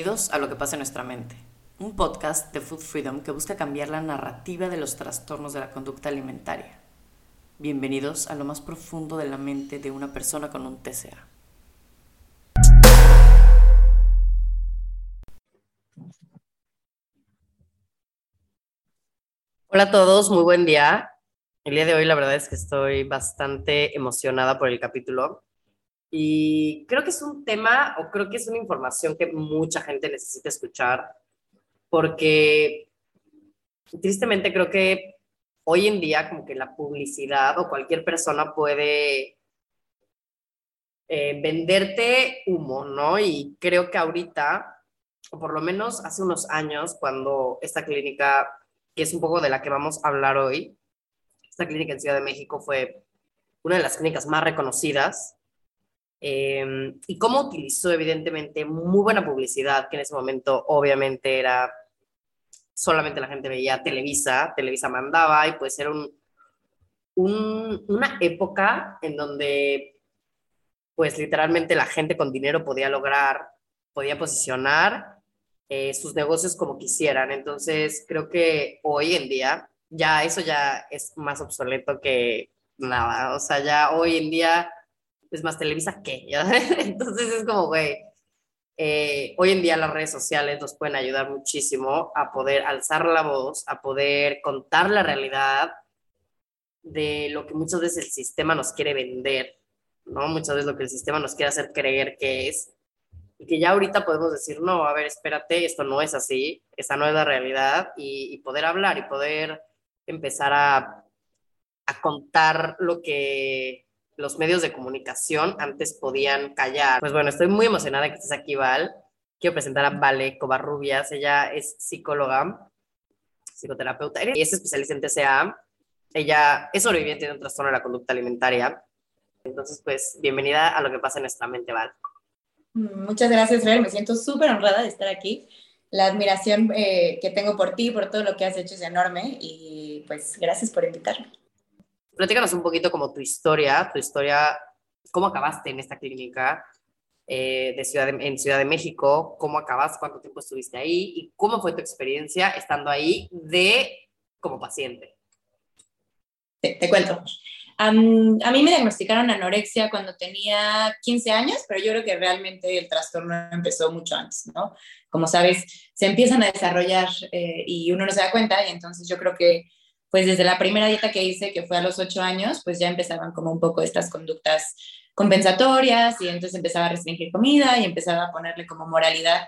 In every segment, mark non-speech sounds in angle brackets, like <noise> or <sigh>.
Bienvenidos a Lo que pasa en nuestra mente, un podcast de Food Freedom que busca cambiar la narrativa de los trastornos de la conducta alimentaria. Bienvenidos a lo más profundo de la mente de una persona con un TCA. Hola a todos, muy buen día. El día de hoy la verdad es que estoy bastante emocionada por el capítulo y creo que es un tema o creo que es una información que mucha gente necesita escuchar porque tristemente creo que hoy en día como que la publicidad o cualquier persona puede eh, venderte humo, ¿no? Y creo que ahorita, o por lo menos hace unos años, cuando esta clínica, que es un poco de la que vamos a hablar hoy, esta clínica en Ciudad de México fue una de las clínicas más reconocidas eh, y cómo utilizó evidentemente muy buena publicidad, que en ese momento obviamente era solamente la gente veía Televisa, Televisa mandaba y pues era un, una época en donde pues literalmente la gente con dinero podía lograr, podía posicionar eh, sus negocios como quisieran. Entonces creo que hoy en día ya eso ya es más obsoleto que nada. O sea, ya hoy en día es más Televisa que, <laughs> Entonces es como, güey, eh, hoy en día las redes sociales nos pueden ayudar muchísimo a poder alzar la voz, a poder contar la realidad de lo que muchas veces el sistema nos quiere vender, ¿no? Muchas veces lo que el sistema nos quiere hacer creer que es. Y que ya ahorita podemos decir, no, a ver, espérate, esto no es así, esta no es la realidad, y, y poder hablar y poder empezar a, a contar lo que los medios de comunicación antes podían callar. Pues bueno, estoy muy emocionada que estés aquí, Val. Quiero presentar a Vale Covarrubias. Ella es psicóloga, psicoterapeuta y es especialista en TCA. Ella es sobreviviente de un trastorno de la conducta alimentaria. Entonces, pues, bienvenida a lo que pasa en nuestra mente, Val. Muchas gracias, Fer. Me siento súper honrada de estar aquí. La admiración eh, que tengo por ti, por todo lo que has hecho es enorme y pues gracias por invitarme platícanos un poquito como tu historia, tu historia, cómo acabaste en esta clínica eh, de Ciudad en Ciudad de México, cómo acabas, cuánto tiempo estuviste ahí y cómo fue tu experiencia estando ahí de como paciente. Te, cuento. a mí me diagnosticaron anorexia cuando tenía 15 años, pero yo creo que realmente el trastorno empezó mucho antes, ¿no? Como sabes, se empiezan a desarrollar eh, y uno no se da cuenta y entonces yo creo que pues desde la primera dieta que hice, que fue a los ocho años, pues ya empezaban como un poco estas conductas compensatorias y entonces empezaba a restringir comida y empezaba a ponerle como moralidad.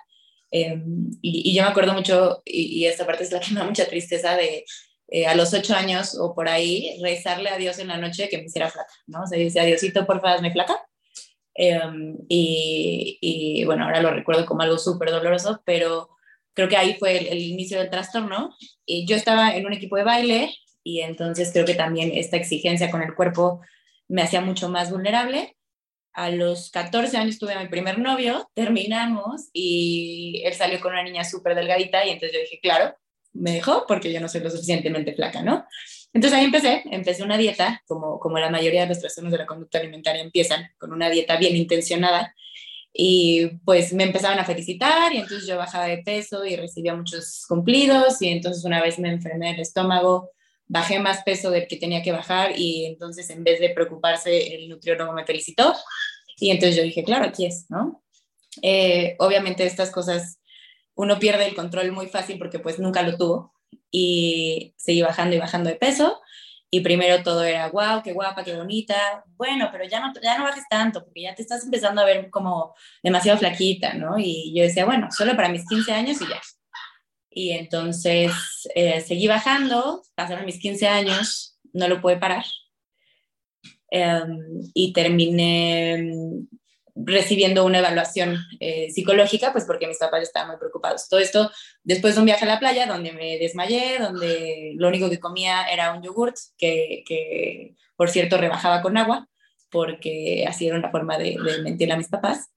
Em, y, yo me acuerdo mucho, y, esta parte es la que me da mucha tristeza de eh, a los ocho años o por ahí, rezarle a Dios en la noche que me hiciera flaca, ¿no? O sea, dice, Diosito, por favor, hazme flaca. Em, y, y, bueno, ahora lo recuerdo como algo súper doloroso, pero creo que ahí fue el, inicio del trastorno. Y yo estaba en un equipo de baile y entonces creo que también esta exigencia con el cuerpo me hacía mucho más vulnerable. A los 14 años tuve a mi primer novio, terminamos y él salió con una niña súper delgadita y entonces yo dije, claro, me dejó porque yo no soy lo suficientemente flaca, ¿no? Entonces ahí empecé, empecé una dieta, como, como la mayoría de los trastornos de la conducta alimentaria empiezan, con una dieta bien intencionada, y pues me empezaban a felicitar y entonces yo bajaba de peso y recibía muchos cumplidos y entonces una vez me enfermé el estómago, bajé más peso del que tenía que bajar y entonces en vez de preocuparse el nutriólogo me felicitó y entonces yo dije, claro, aquí es, ¿no? Eh, obviamente estas cosas uno pierde el control muy fácil porque pues nunca lo tuvo y seguí bajando y bajando de peso y primero todo era, wow, qué guapa, qué bonita. Bueno, pero ya no, ya no bajes tanto, porque ya te estás empezando a ver como demasiado flaquita, ¿no? Y yo decía, bueno, solo para mis 15 años y ya. Y entonces eh, seguí bajando, pasaron mis 15 años, no lo pude parar. Em, y terminé recibiendo una evaluación eh, psicológica, pues porque mis papás estaban muy preocupados. Todo esto después de un viaje a la playa donde me desmayé, donde lo único que comía era un yogurt, que, que por cierto rebajaba con agua, porque así era una forma de, mentir a mis papás.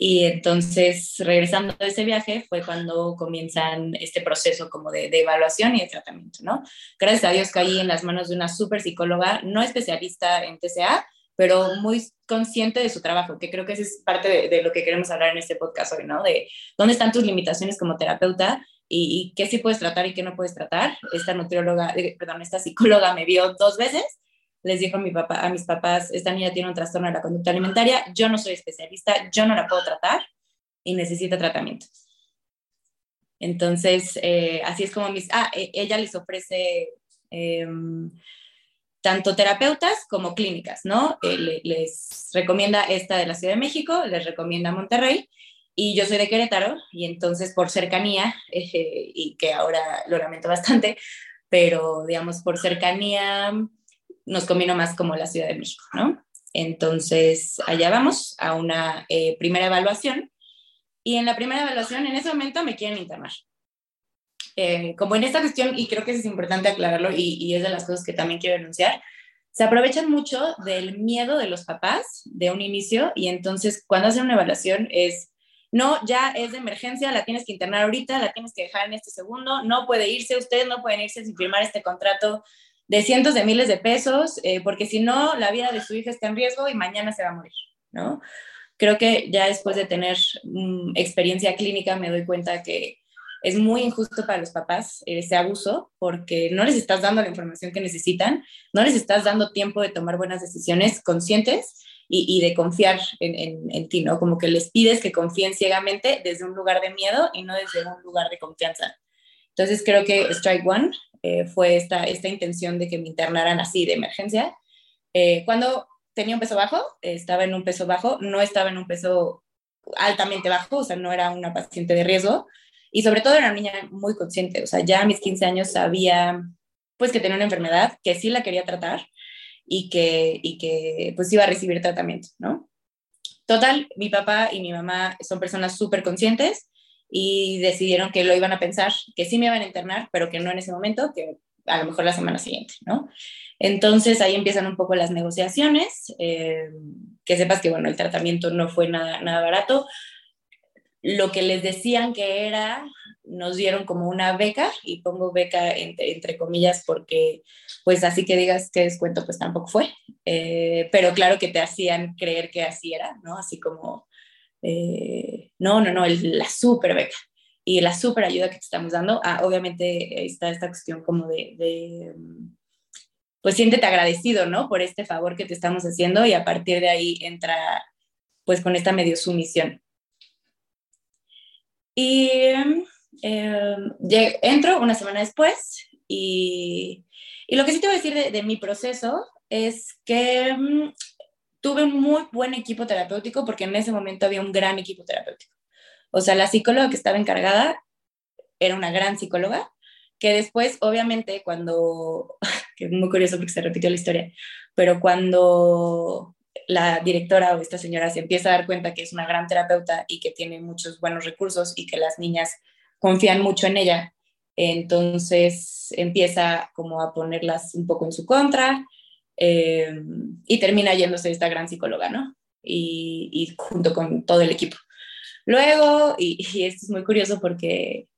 Y entonces, regresando de ese viaje, fue cuando comienzan este proceso como de, de, evaluación y de tratamiento, ¿no? Gracias a Dios caí en las manos de una súper psicóloga, no especialista en TCA, pero muy consciente de su trabajo, que creo que esa es parte de, lo que queremos hablar en este podcast hoy, ¿no? De dónde están tus limitaciones como terapeuta y, qué sí puedes tratar y qué no puedes tratar. Esta nutrióloga, eh, perdón, esta psicóloga me vio dos veces, les dijo a, mi papá, a mis papás, esta niña tiene un trastorno de la conducta alimentaria, yo no soy especialista, yo no la puedo tratar y necesita tratamiento. Entonces, eh, así es como mis, ah, e, ella les ofrece em, tanto terapeutas como clínicas, ¿no? Eh, les recomienda esta de la Ciudad de México, les recomienda Monterrey, y yo soy de Querétaro, y entonces por cercanía, <laughs> y que ahora lo lamento bastante, pero digamos por cercanía nos combino más como la Ciudad de México, ¿no? Entonces allá vamos a una eh, primera evaluación, y en la primera evaluación, en ese momento me quieren internar. Eh, como en esta cuestión, y creo que es importante aclararlo y, es de las cosas que también quiero denunciar, se aprovechan mucho del miedo de los papás de un inicio y entonces cuando hacen una evaluación es, no, ya es de emergencia, la tienes que internar ahorita, la tienes que dejar en este segundo, no puede irse, ustedes no pueden irse sin firmar este contrato de cientos de miles de pesos, eh, porque si no, la vida de su hija está en riesgo y mañana se va a morir, ¿no? Creo que ya después de tener mm, experiencia clínica me doy cuenta que es muy injusto para los papás ese abuso porque no les estás dando la información que necesitan, no les estás dando tiempo de tomar buenas decisiones conscientes y, de confiar en, ti, ¿no? Como que les pides que confíen ciegamente desde un lugar de miedo y no desde un lugar de confianza. Entonces creo que Strike One eh, fue esta, esta intención de que me internaran así de emergencia. Eh, cuando tenía un peso bajo, estaba en un peso bajo, no estaba en un peso altamente bajo, o sea, no era una paciente de riesgo, y sobre todo era una niña muy consciente, o sea, ya a mis 15 años sabía pues que tenía una enfermedad, que sí la quería tratar y que, y que pues iba a recibir tratamiento, ¿no? Total, mi papá y mi mamá son personas súper conscientes y decidieron que lo iban a pensar, que sí me iban a internar, pero que no en ese momento, que a lo mejor la semana siguiente, ¿no? Entonces ahí empiezan un poco las negociaciones, eh, que sepas que, bueno, el tratamiento no fue nada, nada barato, lo que les decían que era, nos dieron como una beca, y pongo beca entre, comillas porque, pues así que digas que descuento, pues tampoco fue, eh, pero claro que te hacían creer que así era, ¿no? Así como, eh, no, no, no, la super beca y la super ayuda que te estamos dando. Ah, obviamente está esta cuestión como de, de, pues siéntete agradecido, ¿no? Por este favor que te estamos haciendo y a partir de ahí entra pues con esta medio sumisión. Y eh, entro una semana después y, y, lo que sí te voy a decir de, de mi proceso es que mm, tuve un muy buen equipo terapéutico porque en ese momento había un gran equipo terapéutico. O sea, la psicóloga que estaba encargada era una gran psicóloga, que después, obviamente, cuando, <laughs> que es muy curioso porque se repitió la historia, pero cuando la directora o esta señora se empieza a dar cuenta que es una gran terapeuta y que tiene muchos buenos recursos y que las niñas confían mucho en ella, entonces empieza como a ponerlas un poco en su contra eh, y termina yéndose esta gran psicóloga, ¿no? Y, junto con todo el equipo. Luego, y, esto es muy curioso porque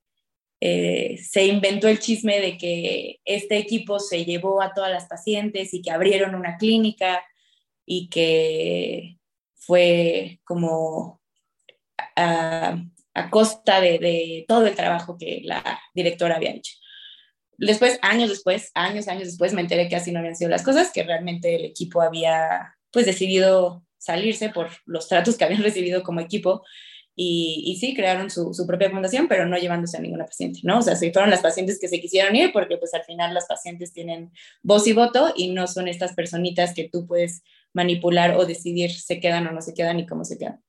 eh, se inventó el chisme de que este equipo se llevó a todas las pacientes y que abrieron una clínica y que fue como a, costa de, todo el trabajo que la directora había hecho. Después, años después, años, años después, me enteré que así no habían sido las cosas, que realmente el equipo había pues decidido salirse por los tratos que habían <laughs> recibido como equipo y, y, sí, crearon su, su, propia fundación, pero no llevándose a ninguna paciente, ¿no? O sea, fueron las pacientes que se quisieron ir porque pues al final las pacientes tienen voz y voto y no son estas personitas que tú puedes manipular o decidir se quedan o no se quedan y cómo se quedan.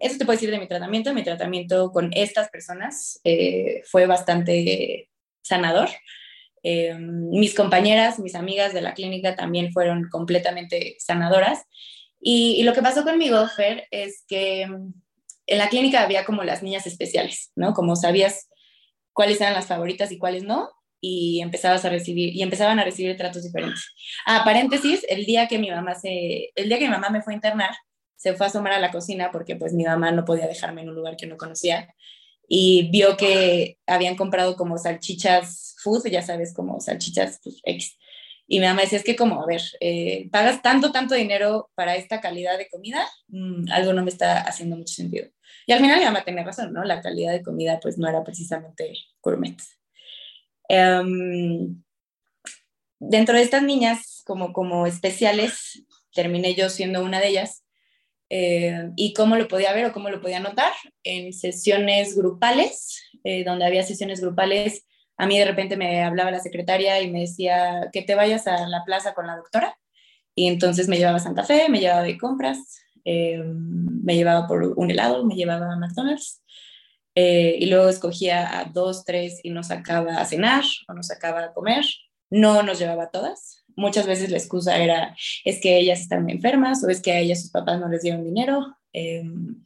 eso te puedo decir de mi tratamiento. Mi tratamiento con estas personas eh, fue bastante sanador. Eh, mis compañeras, mis amigas de la clínica también fueron completamente sanadoras. Y, lo que pasó conmigo, Fer, es que en la clínica había como las niñas especiales, ¿no? Como sabías cuáles eran las favoritas y cuáles no, y empezabas a recibir y empezaban a recibir tratos diferentes. Ah, paréntesis, el día que mi mamá se el día que mi mamá me fue a internar, se fue a asomar a la cocina porque pues mi mamá no podía dejarme en un lugar que no conocía y vio que habían comprado como salchichas food, ya sabes, como salchichas pues, X. Y mi mamá decía, es que como, a ver, eh, pagas tanto, tanto dinero para esta calidad de comida, mm, algo no me está haciendo mucho sentido. Y al final mi mamá tenía razón, ¿no? La calidad de comida pues no era precisamente gourmet. Em, dentro de estas niñas como, como especiales, terminé yo siendo una de ellas. Eh, ¿Y cómo lo podía ver o cómo lo podía notar? En sesiones grupales, eh, donde había sesiones grupales, a mí de repente me hablaba la secretaria y me decía que te vayas a la plaza con la doctora. Y entonces me llevaba a Santa Fe, me llevaba de compras, eh, me llevaba por un helado, me llevaba a McDonald's. Y luego escogía a dos, tres y nos sacaba a cenar o nos sacaba a comer. No nos llevaba a todas, muchas veces la excusa era, es que ellas están enfermas o es que a ellas sus papás no les dieron dinero. Em,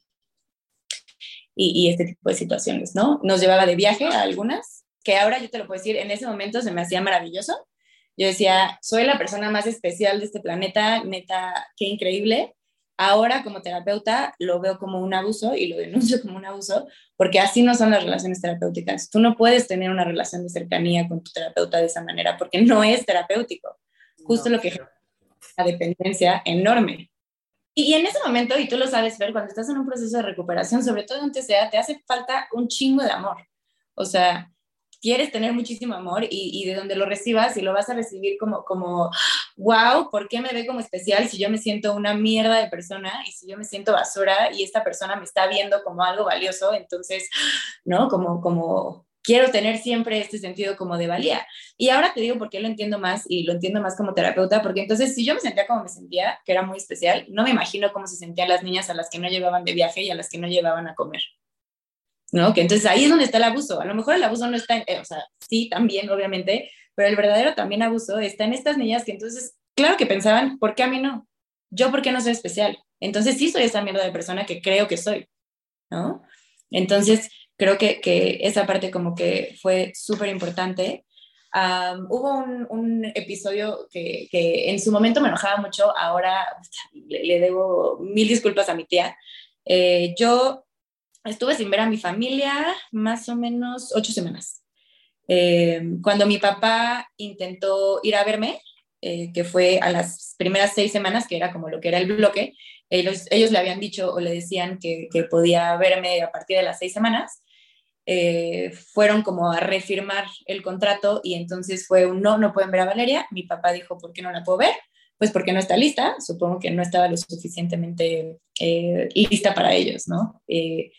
y, este tipo de situaciones, ¿no? Nos llevaba de viaje a algunas, que ahora yo te lo puedo decir, en ese momento se me hacía maravilloso. Yo decía, soy la persona más especial de este planeta, neta, qué increíble ahora como terapeuta lo veo como un abuso y lo denuncio <laughs> como un abuso, porque así no son las relaciones terapéuticas. Tú no puedes tener una relación de cercanía con tu terapeuta de esa manera porque no es terapéutico. Justo lo que la dependencia enorme. Y, en ese momento, y tú lo sabes, ver cuando estás en un proceso de recuperación, sobre todo en TCA, te hace falta un chingo de amor. O sea, quieres tener muchísimo amor y, de donde lo recibas y lo vas a recibir como, como, wow, ¿por qué me ve como especial si yo me siento una mierda de persona y si yo me siento basura y esta persona me está viendo como algo valioso? Entonces, ¿no? Como, como, quiero tener siempre este sentido como de valía. Y ahora te digo por qué lo entiendo más y lo entiendo más como terapeuta, porque entonces si yo me sentía como me sentía, que era muy especial, no me imagino cómo se sentían las niñas a las que no llevaban de viaje y a las que no llevaban a comer. ¿No? Que entonces ahí es donde está el abuso. A lo mejor el abuso no está, en, eh, o sea, sí, también, obviamente, pero el verdadero también abuso está en estas niñas que entonces, claro que pensaban, ¿por qué a mí no? Yo, ¿por qué no soy especial? Entonces sí soy esa mierda de persona que creo que soy, ¿no? Entonces, creo que, que esa parte como que fue súper importante. hubo un, episodio que, que, en su momento me enojaba mucho, ahora le, debo mil disculpas a mi tía. Eh, yo estuve sin ver a mi familia más o menos ocho semanas. Eh, cuando mi papá intentó ir a verme, eh, que fue a las primeras seis semanas, que era como lo que era el bloque, ellos, ellos le habían dicho o le decían que, que podía verme a partir de las seis semanas. Eh, fueron como a refirmar el contrato y entonces fue un no, no pueden ver a Valeria. Mi papá dijo, ¿por qué no la puedo ver? Pues porque no está lista, supongo que no estaba lo suficientemente eh, lista para ellos, ¿no? Eh,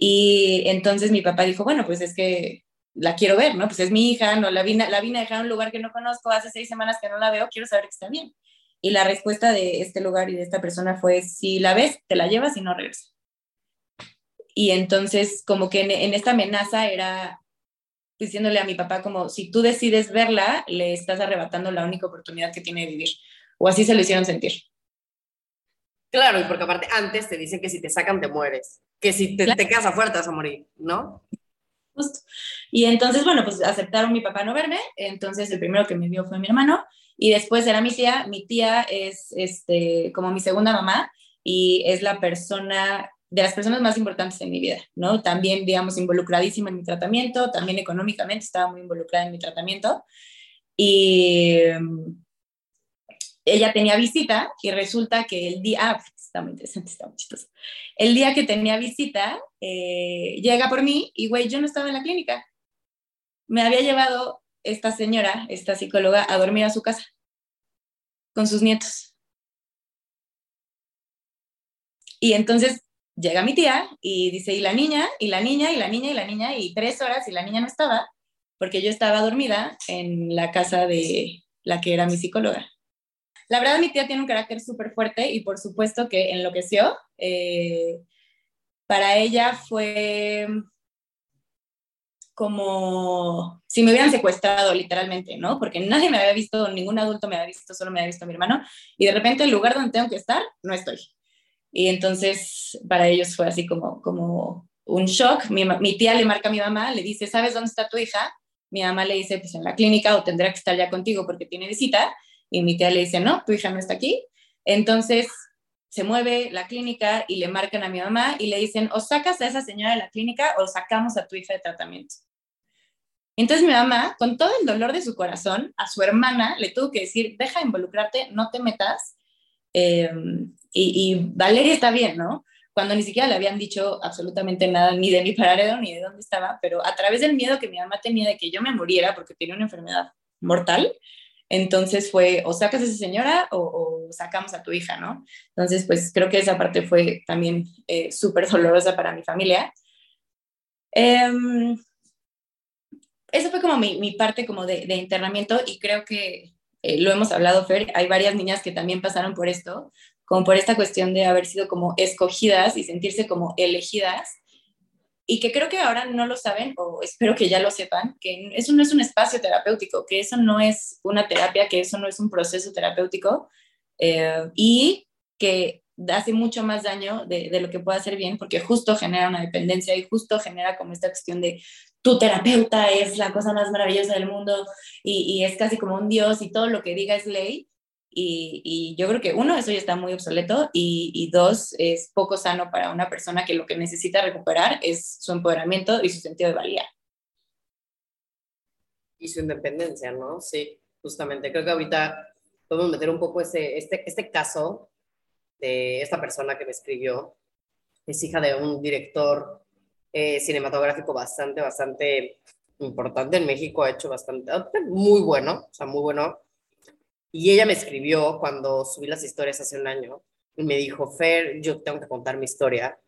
y entonces mi papá dijo, bueno, pues es que la quiero ver, ¿no? Pues es mi hija, no la vine, la vine a dejar en un lugar que no conozco, hace seis semanas que no la veo, quiero saber que está bien. Y la respuesta de este lugar y de esta persona fue, si la ves, te la llevas y no regresas. Y entonces, como que en, esta amenaza era diciéndole a mi papá como, si tú decides verla, le estás arrebatando la única oportunidad que tiene de vivir. O así se lo hicieron sentir. Claro, y porque aparte antes te dicen que si te sacan te mueres, que si te, te quedas afuera te vas a morir, ¿no? Justo. Y entonces, bueno, pues aceptaron mi papá no verme, entonces el primero que me vio fue mi hermano, y después era mi tía, mi tía es este, como mi segunda mamá, y es la persona de las personas más importantes en mi vida, ¿no? También, digamos, involucradísima en mi tratamiento, también económicamente estaba muy involucrada en mi tratamiento. Y mm, ella tenía visita y resulta que el día, ah, está muy interesante, está muy chistoso. El día que tenía visita, eh, llega por mí y, güey, yo no estaba en la clínica. Me había llevado esta señora, esta psicóloga, a dormir a su casa con sus nietos. Y entonces llega mi tía y dice, y la niña, y la niña, y la niña, y la niña, y tres horas y la niña no estaba, porque yo estaba dormida en la casa de la que era mi psicóloga. La verdad, mi tía tiene un carácter súper fuerte y por supuesto que enloqueció. Eh, para ella fue como si me hubieran secuestrado literalmente, ¿no? Porque nadie me había visto, ningún adulto me había visto, solo me había visto mi hermano, y de repente el lugar donde tengo que estar, no estoy. Y entonces para ellos fue así como, como un shock. Mi, mi, tía le marca a mi mamá, le dice, ¿sabes dónde está tu hija? Mi mamá le dice, pues en la clínica o tendrá que estar ya contigo porque tiene visita. Y mi tía le dice, no, tu hija no está aquí. Entonces se mueve la clínica y le marcan a mi mamá y le dicen, o sacas a esa señora de la clínica o sacamos a tu hija de tratamiento. Entonces mi mamá, con todo el dolor de su corazón, a su hermana le tuvo que decir, deja de involucrarte, no te metas, em, y, y, Valeria está bien, ¿no? Cuando ni siquiera le habían dicho absolutamente nada, ni de mi paradero, ni de dónde estaba, pero a través del miedo que mi mamá tenía de que yo me muriera porque tenía una enfermedad mortal, entonces fue o sacas a esa señora o, sacamos a tu hija, ¿no? Entonces, pues creo que esa parte fue también eh, súper dolorosa para mi familia. Eh, esa fue como mi, mi parte como de, de, internamiento y creo que eh, lo hemos hablado, Fer, hay varias niñas que también pasaron por esto, como por esta cuestión de haber sido como escogidas y sentirse como elegidas y que creo que ahora no lo saben, o espero que ya lo sepan, que eso no es un espacio terapéutico, que eso no es una terapia, que eso no es un proceso terapéutico, eh, y que hace mucho más daño de, de, lo que puede hacer bien, porque justo genera una dependencia y justo genera como esta cuestión de tu terapeuta es la cosa más maravillosa del mundo y, y es casi como un dios y todo lo que diga es ley, y, yo creo que uno, eso ya está muy obsoleto y, dos, es poco sano para una persona que lo que necesita recuperar es su empoderamiento y su sentido de valía. Y su independencia, ¿no? Sí, justamente. Creo que ahorita podemos meter un poco ese, este, este caso de esta persona que me escribió. Es hija de un director eh, cinematográfico bastante, bastante importante en México. Ha hecho bastante, muy bueno, o sea, muy bueno y ella me escribió cuando subí las historias hace un año y me dijo, Fer, yo tengo que contar mi historia.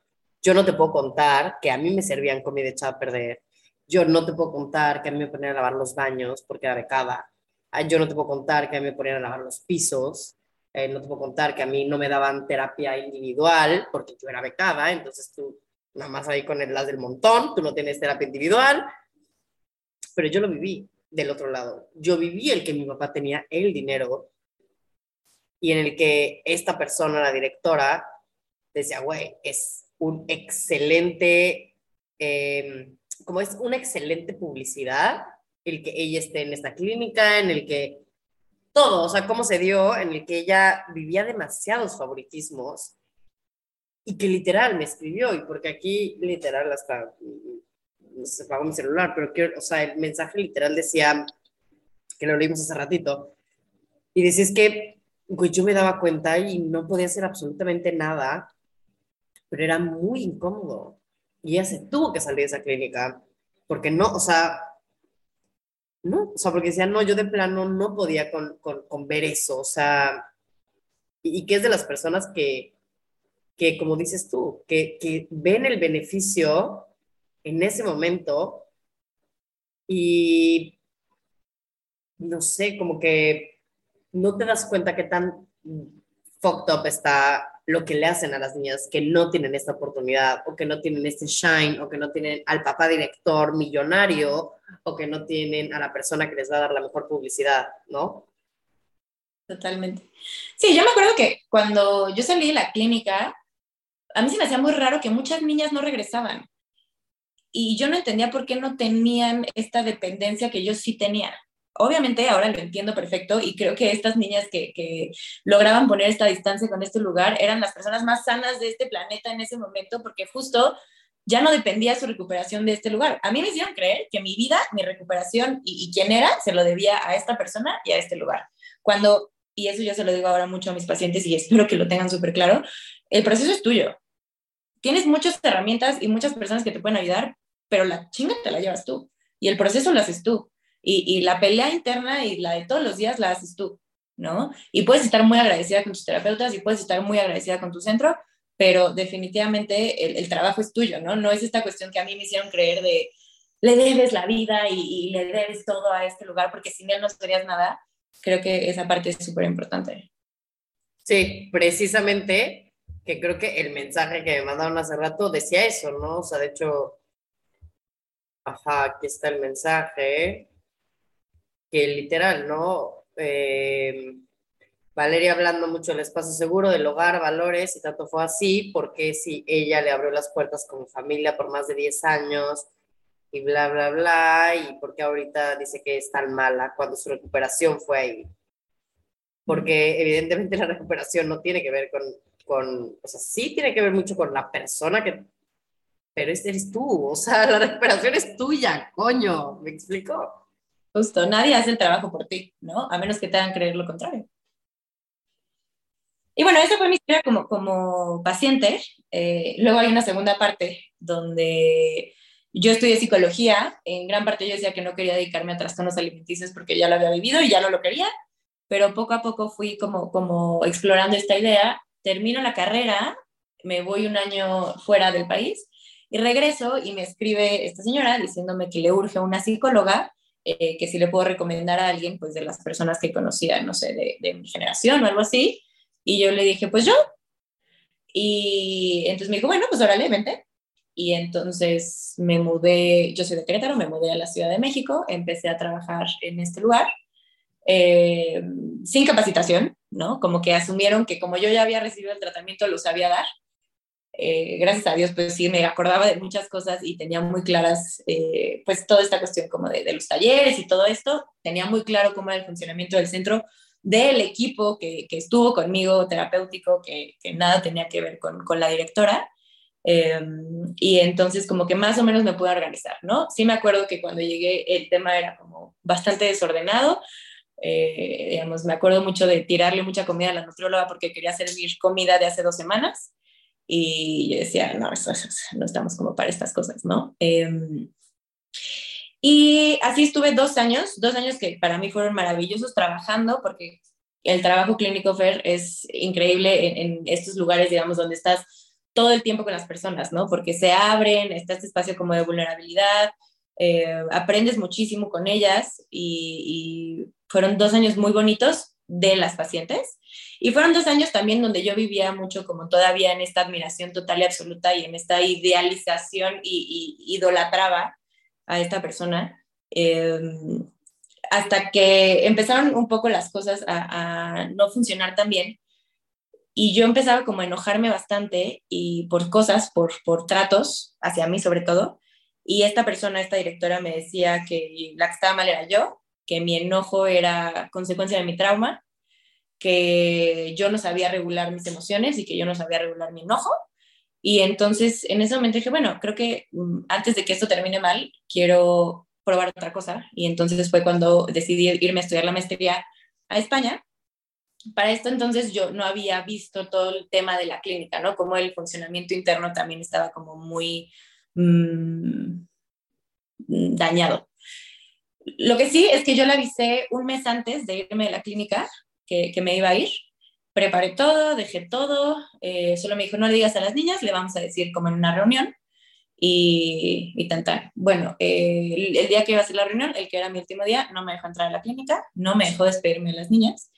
Yo no te puedo contar que a mí me servían comida echada a perder. Yo no te puedo contar que a mí me ponían a lavar los baños porque era becada. Yo no te puedo contar que a mí me ponían a lavar los pisos. Eh, no te puedo contar que a mí no me daban terapia individual porque yo era becada. Entonces tú, nada más ahí con el las del montón, tú no tienes terapia individual. Pero yo lo viví del otro lado. Yo viví el que mi papá tenía el dinero y en el que esta persona, la directora, decía, güey, es un excelente, em, como es una excelente publicidad el que ella esté en esta clínica, en el que todo, o sea, cómo se dio, en el que ella vivía demasiados favoritismos y que literal me escribió, y porque aquí literal hasta se apagó mi celular, pero quiero, o sea, el mensaje literal decía, que lo leímos hace ratito, y decía es que, pues yo me daba cuenta y no podía hacer absolutamente nada, pero era muy incómodo. Y ella se tuvo que salir de esa clínica, porque no, o sea, no, o sea, porque decía, no, yo de plano no podía con, con, con ver eso, o sea, y, y, que es de las personas que, que como dices tú, que, que ven el beneficio en ese momento y no sé, como que no te das cuenta qué tan fucked up está lo que le hacen a las niñas que no tienen esta oportunidad o que no tienen este shine o que no tienen al papá director millonario o que no tienen a la persona que les va a dar la mejor publicidad, ¿no? Totalmente. Sí, yo me acuerdo que cuando yo salí de la clínica, a mí se me hacía muy raro que muchas niñas no regresaban y yo no entendía por qué no tenían esta dependencia que yo sí tenía. Obviamente ahora lo entiendo perfecto y creo que estas niñas que, lograban poner esta distancia con este lugar eran las personas más sanas de este planeta en ese momento porque justo ya no dependía su recuperación de este lugar. A mí me hicieron creer que mi vida, mi recuperación y, y quién era se lo debía a esta persona y a este lugar. Cuando, y eso yo se lo digo ahora mucho a mis pacientes y espero que lo tengan súper claro, el proceso es tuyo. Tienes muchas herramientas y muchas personas que te pueden ayudar, pero la chinga te la llevas tú y el proceso lo haces tú y, y, la pelea interna y la de todos los días la haces tú, ¿no? Y puedes estar muy agradecida con tus terapeutas y puedes estar muy agradecida con tu centro, pero definitivamente el, trabajo es tuyo, ¿no? No es esta cuestión que a mí me hicieron creer de le debes la vida y, y le debes todo a este lugar porque sin él no serías nada. Creo que esa parte es súper importante. Sí, precisamente, que creo que el mensaje que me mandaron hace rato decía eso, ¿no? O sea, de hecho, Ajá, aquí está el mensaje, que literal, ¿no? Eh, Valeria hablando mucho del espacio seguro, del hogar, valores, y tanto fue así, porque si ella le abrió las puertas como familia por más de 10 años, y bla, bla, bla, y porque ahorita dice que es tan mala cuando su recuperación fue ahí. Porque evidentemente la <laughs> recuperación no tiene que ver con, con, o sea, sí tiene que ver mucho con la persona que pero este eres tú, o sea, <laughs> la recuperación es tuya, coño, ¿me explico? Justo, nadie hace el trabajo por ti, ¿no? A menos que te hagan creer lo contrario. Y bueno, esa fue mi historia como, como paciente. Eh, luego hay una segunda parte donde yo estudié psicología. En gran parte yo decía que no quería dedicarme a trastornos alimenticios porque ya lo había vivido y ya no lo quería. Pero poco a poco fui como, como explorando esta idea. Termino la carrera, me voy un año fuera del país y regreso y me escribe esta señora diciéndome que le urge una psicóloga eh, que si le puedo recomendar a alguien, pues de las personas que conocía, no sé, de, de mi generación o algo así. Y yo le dije, pues yo. Y entonces me dijo, bueno, pues órale, vente. Y entonces me mudé, yo soy de Querétaro, me mudé a la Ciudad de México, empecé a trabajar en este lugar, eh, sin capacitación, ¿no? Como que asumieron que como yo ya había recibido el tratamiento, lo sabía dar. Eh, gracias a Dios, pues sí, me acordaba de muchas cosas y tenía muy claras, eh, pues toda esta cuestión como de, de, los talleres y todo esto, tenía muy claro cómo era el funcionamiento del centro, del equipo que, que estuvo conmigo, terapéutico, que, que, nada tenía que ver con, con la directora. Eh, y entonces como que más o menos me pude organizar, ¿no? Sí me acuerdo que cuando llegué el tema era como bastante desordenado, eh, digamos, me acuerdo mucho de tirarle mucha comida a la nutrióloga porque quería servir comida de hace dos semanas y yo decía, no, no estamos como para estas cosas, ¿no? Eh, y así estuve dos años, dos años que para mí fueron maravillosos trabajando porque el trabajo clínico FER es increíble en, estos lugares, digamos, donde estás todo el tiempo con las personas, ¿no? Porque se abren, está este espacio como de vulnerabilidad, eh, aprendes muchísimo con ellas y, fueron dos años muy bonitos de las pacientes. Y fueron dos años también donde yo vivía mucho como todavía en esta admiración total y absoluta y en esta idealización y, idolatraba a esta persona. Eh, hasta que empezaron un poco las cosas a, a no funcionar tan bien y yo empezaba como a enojarme bastante y por cosas, por, por tratos hacia mí sobre todo. Y esta persona, esta directora me decía que la que estaba mal era yo, que mi enojo era consecuencia de mi trauma, que yo no sabía regular mis emociones y que yo no sabía regular mi enojo. Y entonces en ese momento dije, bueno, creo que um, antes de que esto termine mal, quiero probar otra cosa. Y entonces fue cuando decidí irme a estudiar la maestría a España para esto entonces yo no había visto todo el tema de la clínica, ¿no? Como el funcionamiento interno también estaba como muy mmm, dañado. Lo que sí es que yo le avisé un mes antes de irme de la clínica que, me iba a ir. Preparé todo, dejé todo, eh, solo me dijo, no le digas a las niñas, le vamos a decir como en una reunión y, y. Bueno, eh, el, el, día que iba a ser la reunión, el que era mi último día, no me dejó entrar a la clínica, no me dejó despedirme de las niñas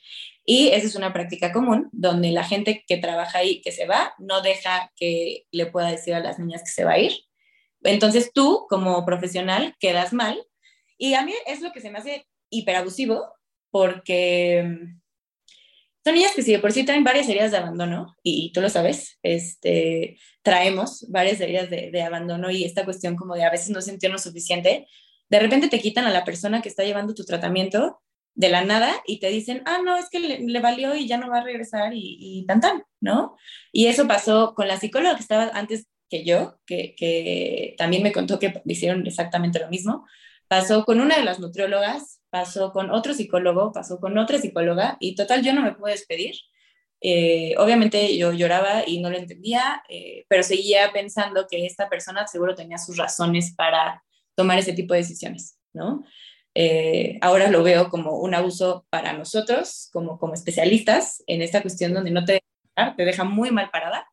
y esa es una práctica común, donde la gente que trabaja ahí, que se va, no deja que le pueda decir a las niñas que se va a ir. Entonces tú, como profesional, quedas mal. Y a mí es lo que se me hace hiperabusivo, porque son niñas que si de por sí traen varias heridas de abandono, y, tú lo sabes, este, traemos varias heridas de, de abandono y esta cuestión como de a veces no sentirnos suficiente, de repente te quitan a la persona que está llevando tu tratamiento de la nada y te dicen, ah, no, es que le, le valió y ya no va a regresar y, y, tan tan, ¿no? Y eso pasó con la psicóloga que estaba antes que yo, que, que también me contó que hicieron exactamente lo mismo. Pasó con una de las nutriólogas, pasó con otro psicólogo, pasó con otra psicóloga y total yo no me pude despedir. Eh, obviamente yo lloraba y no lo entendía, eh, pero seguía pensando que esta persona seguro tenía sus razones para tomar ese tipo de decisiones, ¿no? Eh, ahora lo veo como un abuso para nosotros, como, como especialistas, en esta cuestión donde no te deja, te deja muy mal parada.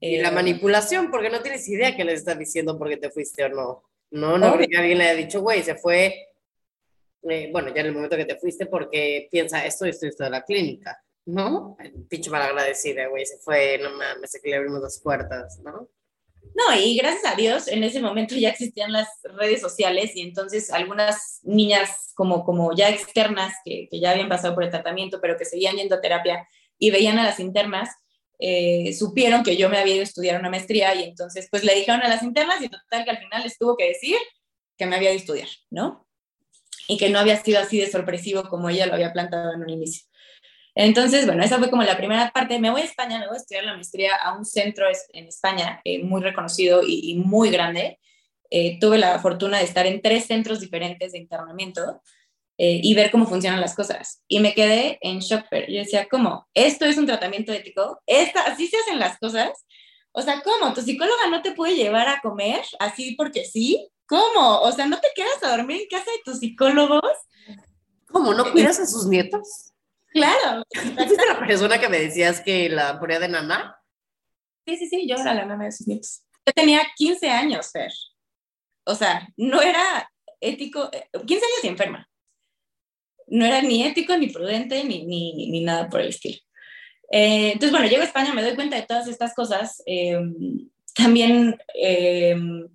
Eh, y la manipulación, porque no tienes idea qué le estás diciendo porque te fuiste o no. No, no, porque alguien le haya dicho, güey, se fue, eh, bueno, ya en el momento que te fuiste porque piensa esto y esto esto de la clínica, ¿no? Pinche mal agradecida, güey, se fue, no mames, que le abrimos las puertas, ¿no? No, y gracias a Dios, en ese momento ya existían las redes sociales y entonces algunas niñas como, como ya externas que, que ya habían pasado por el tratamiento, pero que seguían yendo a terapia y veían a las internas, eh, supieron que yo me había ido a estudiar una maestría y entonces pues le dijeron a las internas y total que al final les tuvo que decir que me había ido a estudiar, ¿no? Y que no había sido así de sorpresivo como ella lo había plantado en un inicio. Entonces, bueno, esa fue como la primera parte. Me voy a España, me voy a estudiar la maestría a un centro en España eh, muy reconocido y, muy grande. Eh, tuve la fortuna de estar en tres centros diferentes de internamiento eh, y ver cómo funcionan las cosas. Y me quedé en shock. Yo decía, ¿cómo? ¿Esto es un tratamiento ético? ¿Esta, ¿Así se hacen las cosas? O sea, ¿cómo? ¿Tu psicóloga no te puede llevar a comer así porque sí? ¿Cómo? O sea, ¿no te quedas a dormir en casa de tus psicólogos? ¿Cómo? ¿No cuidas a sus nietos? Claro. ¿Fuiste la persona que me decías que la ponía de nana? Sí, sí, sí, yo era la nana de sus nietos. Yo tenía 15 años, Fer. O sea, no era ético, 15 años y enferma. No era ni ético, ni prudente, ni, ni, ni nada por el estilo. Eh, entonces, bueno, llego a España, me doy cuenta de todas estas cosas. Em, también em,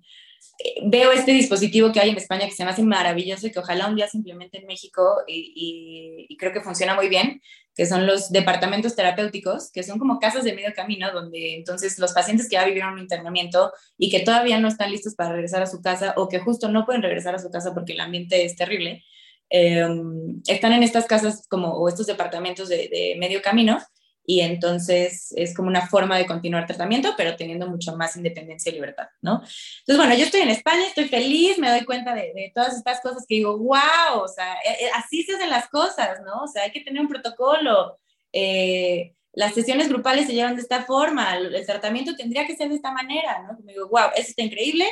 veo este dispositivo que hay en España que se me hace maravilloso y que ojalá un día se en México y, creo que funciona muy bien, que son los departamentos terapéuticos, que son como casas de medio camino, donde entonces los pacientes que ya vivieron un internamiento y que todavía no están listos para regresar a su casa o que justo no pueden regresar a su casa porque el ambiente es terrible, em, están en estas casas como, o estos departamentos de, de medio camino y entonces es como una forma de continuar tratamiento, pero teniendo mucho más independencia y libertad, ¿no? Entonces, bueno, yo estoy en España, estoy feliz, me doy cuenta de, de todas estas cosas que digo, wow, o sea, e, e, así se hacen las cosas, ¿no? O sea, hay que tener un protocolo. Eh, las sesiones grupales se llevan de esta forma, el, tratamiento tendría que ser de esta manera, ¿no? Me digo, wow, eso está increíble.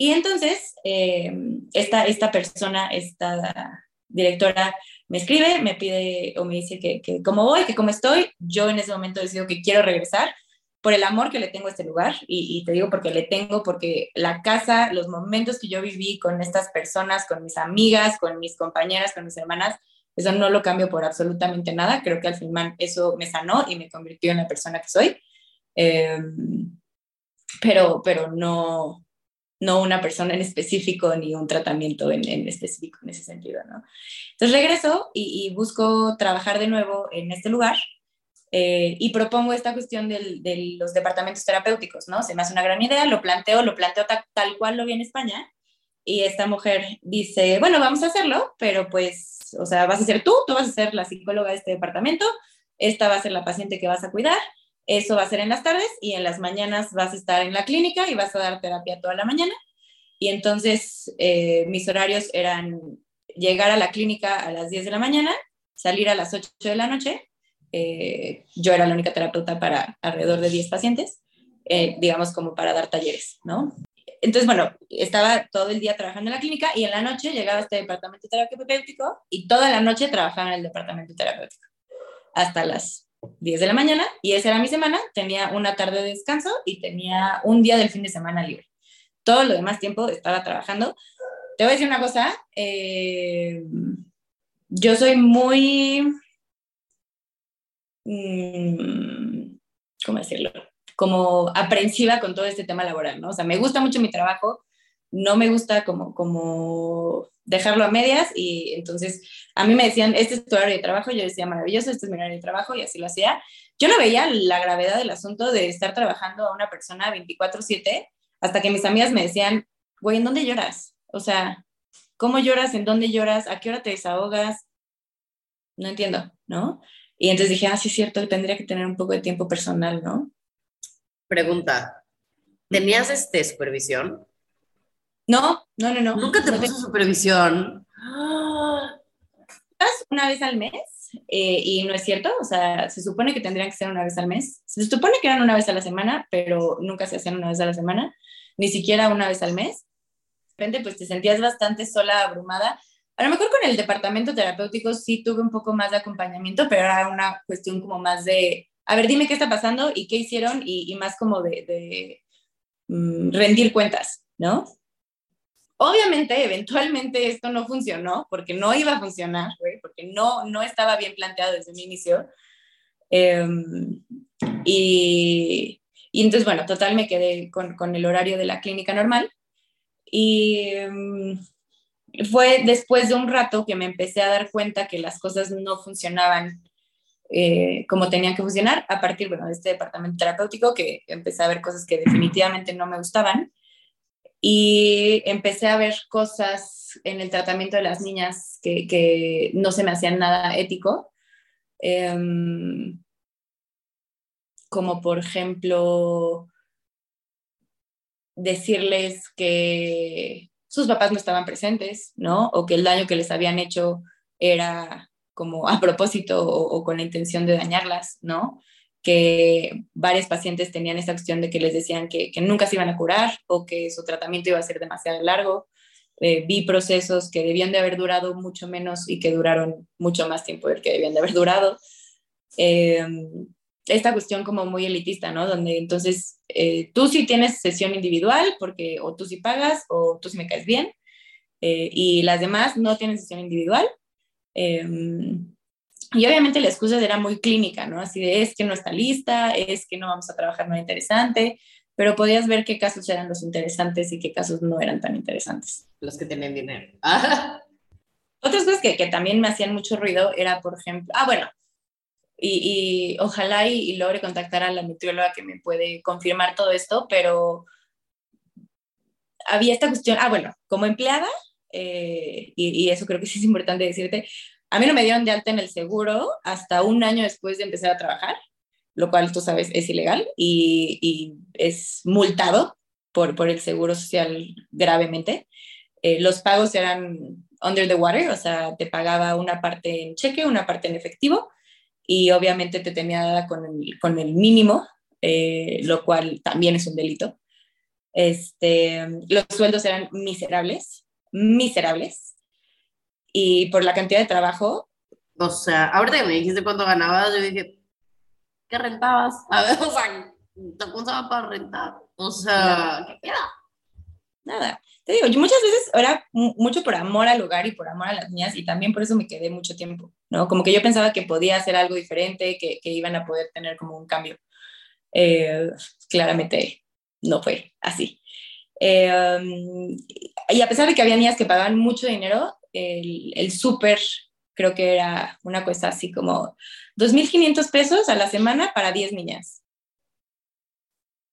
Y entonces, eh, esta, esta persona, esta directora me escribe, me pide o me dice que, que cómo voy, que cómo estoy. Yo en ese momento decido que quiero regresar por el amor que le tengo a este lugar y, te digo porque le tengo, porque la casa, los momentos que yo viví con estas personas, con mis amigas, con mis compañeras, con mis hermanas, eso no lo cambio por absolutamente nada. Creo que al final eso me sanó y me convirtió en la persona que soy. Em, pero, pero no, no una persona en específico ni un tratamiento en, específico en ese sentido, ¿no? Entonces regreso y, busco trabajar de nuevo en este lugar eh, y propongo esta cuestión de los departamentos terapéuticos, ¿no? Se me hace una gran idea, lo planteo, lo planteo tal cual lo vi en España y esta mujer dice, bueno, vamos a hacerlo, pero pues, o sea, vas a ser tú, tú vas a ser la psicóloga de este departamento, esta va a ser la paciente que vas a cuidar eso va a ser en las tardes y en las mañanas vas a estar en la clínica y vas a dar terapia toda la mañana. Y entonces eh, mis horarios eran llegar a la clínica a las 10 de la mañana, salir a las 8 de la noche. Eh, yo era la única terapeuta para alrededor de 10 pacientes, eh, digamos como para dar talleres, ¿no? Entonces, bueno, estaba todo el día trabajando en la clínica y en la noche llegaba a este departamento terapéutico y toda la noche trabajaba en el departamento terapéutico hasta las 10 de la mañana y esa era mi semana, tenía una tarde de descanso y tenía un día del fin de semana libre. Todo lo demás tiempo estaba trabajando. Te voy a decir una cosa, eh, yo soy muy, mm, ¿cómo decirlo? Como aprensiva con todo este tema laboral, ¿no? O sea, me gusta mucho mi trabajo, no me gusta como, como dejarlo a medias y entonces a mí me decían, este es tu horario de trabajo, yo decía, maravilloso, este es mi horario de trabajo y así lo hacía. Yo no veía la gravedad del asunto de estar trabajando a una persona 24/7 hasta que mis amigas me decían, güey, ¿en dónde lloras? O sea, ¿cómo lloras? ¿En dónde lloras? ¿A qué hora te desahogas? No entiendo, ¿no? Y entonces dije, ah, sí es cierto, tendría que tener un poco de tiempo personal, ¿no? Pregunta, ¿tenías este supervisión? No, no, no, no. Nunca te puso supervisión. Una vez al mes, eh, y no es cierto, o sea, se supone que tendrían que ser una vez al mes. Se supone que eran una vez a la semana, pero nunca se hacían una vez a la semana, ni siquiera una vez al mes. De repente, pues te sentías bastante sola, abrumada. A lo mejor con el departamento terapéutico sí tuve un poco más de acompañamiento, pero era una cuestión como más de, a ver, dime qué está pasando y qué hicieron, y, más como de, mm, rendir cuentas, ¿no? Obviamente, eventualmente esto no funcionó, porque no iba a funcionar, porque no, no estaba bien planteado desde un inicio. Em, y, y, entonces, bueno, total, me quedé con, con el horario de la clínica normal. Y em, fue después de un rato que me empecé a dar cuenta que las cosas no funcionaban eh, como tenían que funcionar, a partir bueno, de este departamento terapéutico, que empecé a ver cosas que definitivamente no me gustaban y empecé a ver cosas en el tratamiento de las niñas que, no se me hacían nada ético. Em, como por ejemplo decirles que sus papás no estaban presentes, ¿no? O que el daño que les habían hecho era como a propósito o, con la intención de dañarlas, ¿no? Que varios pacientes tenían esa cuestión de que les decían que, nunca se iban a curar o que su tratamiento iba a ser demasiado largo. Eh, vi procesos que debían de haber durado mucho menos y que duraron mucho más tiempo del que debían de haber durado. Eh, esta cuestión como muy elitista, ¿no? Donde entonces eh, tú sí tienes sesión individual, porque o tú sí pagas o tú sí me caes bien, eh, y las demás no tienen sesión individual. Y obviamente la excusa era muy clínica, ¿no? Así de es que no está lista, es que no vamos a trabajar nada interesante, pero podías ver qué casos eran los interesantes y qué casos no eran tan interesantes. Los que tenían dinero. <laughs> Otras cosas que, que también me hacían mucho ruido era, por ejemplo, ah, bueno, y, ojalá y, logre contactar a la nutrióloga que me puede confirmar todo esto, pero había esta cuestión, ah, bueno, como empleada, eh, y, eso creo que sí es importante decirte, a mí no me dieron de alta en el seguro hasta un año después de empezar a trabajar, lo cual tú sabes es ilegal y, es multado por, el seguro social gravemente. Eh, los pagos eran under the water, o sea, te pagaba una parte en cheque, una parte en efectivo, y obviamente te tenía dada con el, con el mínimo, eh, lo cual también es un delito. Este, los sueldos eran miserables, miserables, y por la cantidad de trabajo. O sea, ahorita que me dijiste cuánto ganabas, yo dije, ¿qué rentabas? <laughs> A ver, o sea, te usaba para rentar. O sea, ¿qué queda? Nada te digo, yo muchas veces era mucho por amor al hogar y por amor a las niñas y también por eso me quedé mucho tiempo, ¿no? Como que yo pensaba que podía hacer algo diferente, que, que iban a poder tener como un cambio. Eh, claramente no fue así. Eh, y a pesar de que había niñas que pagaban mucho dinero, el, el súper creo que era una cosa así como 2.500 pesos a la semana para 10 niñas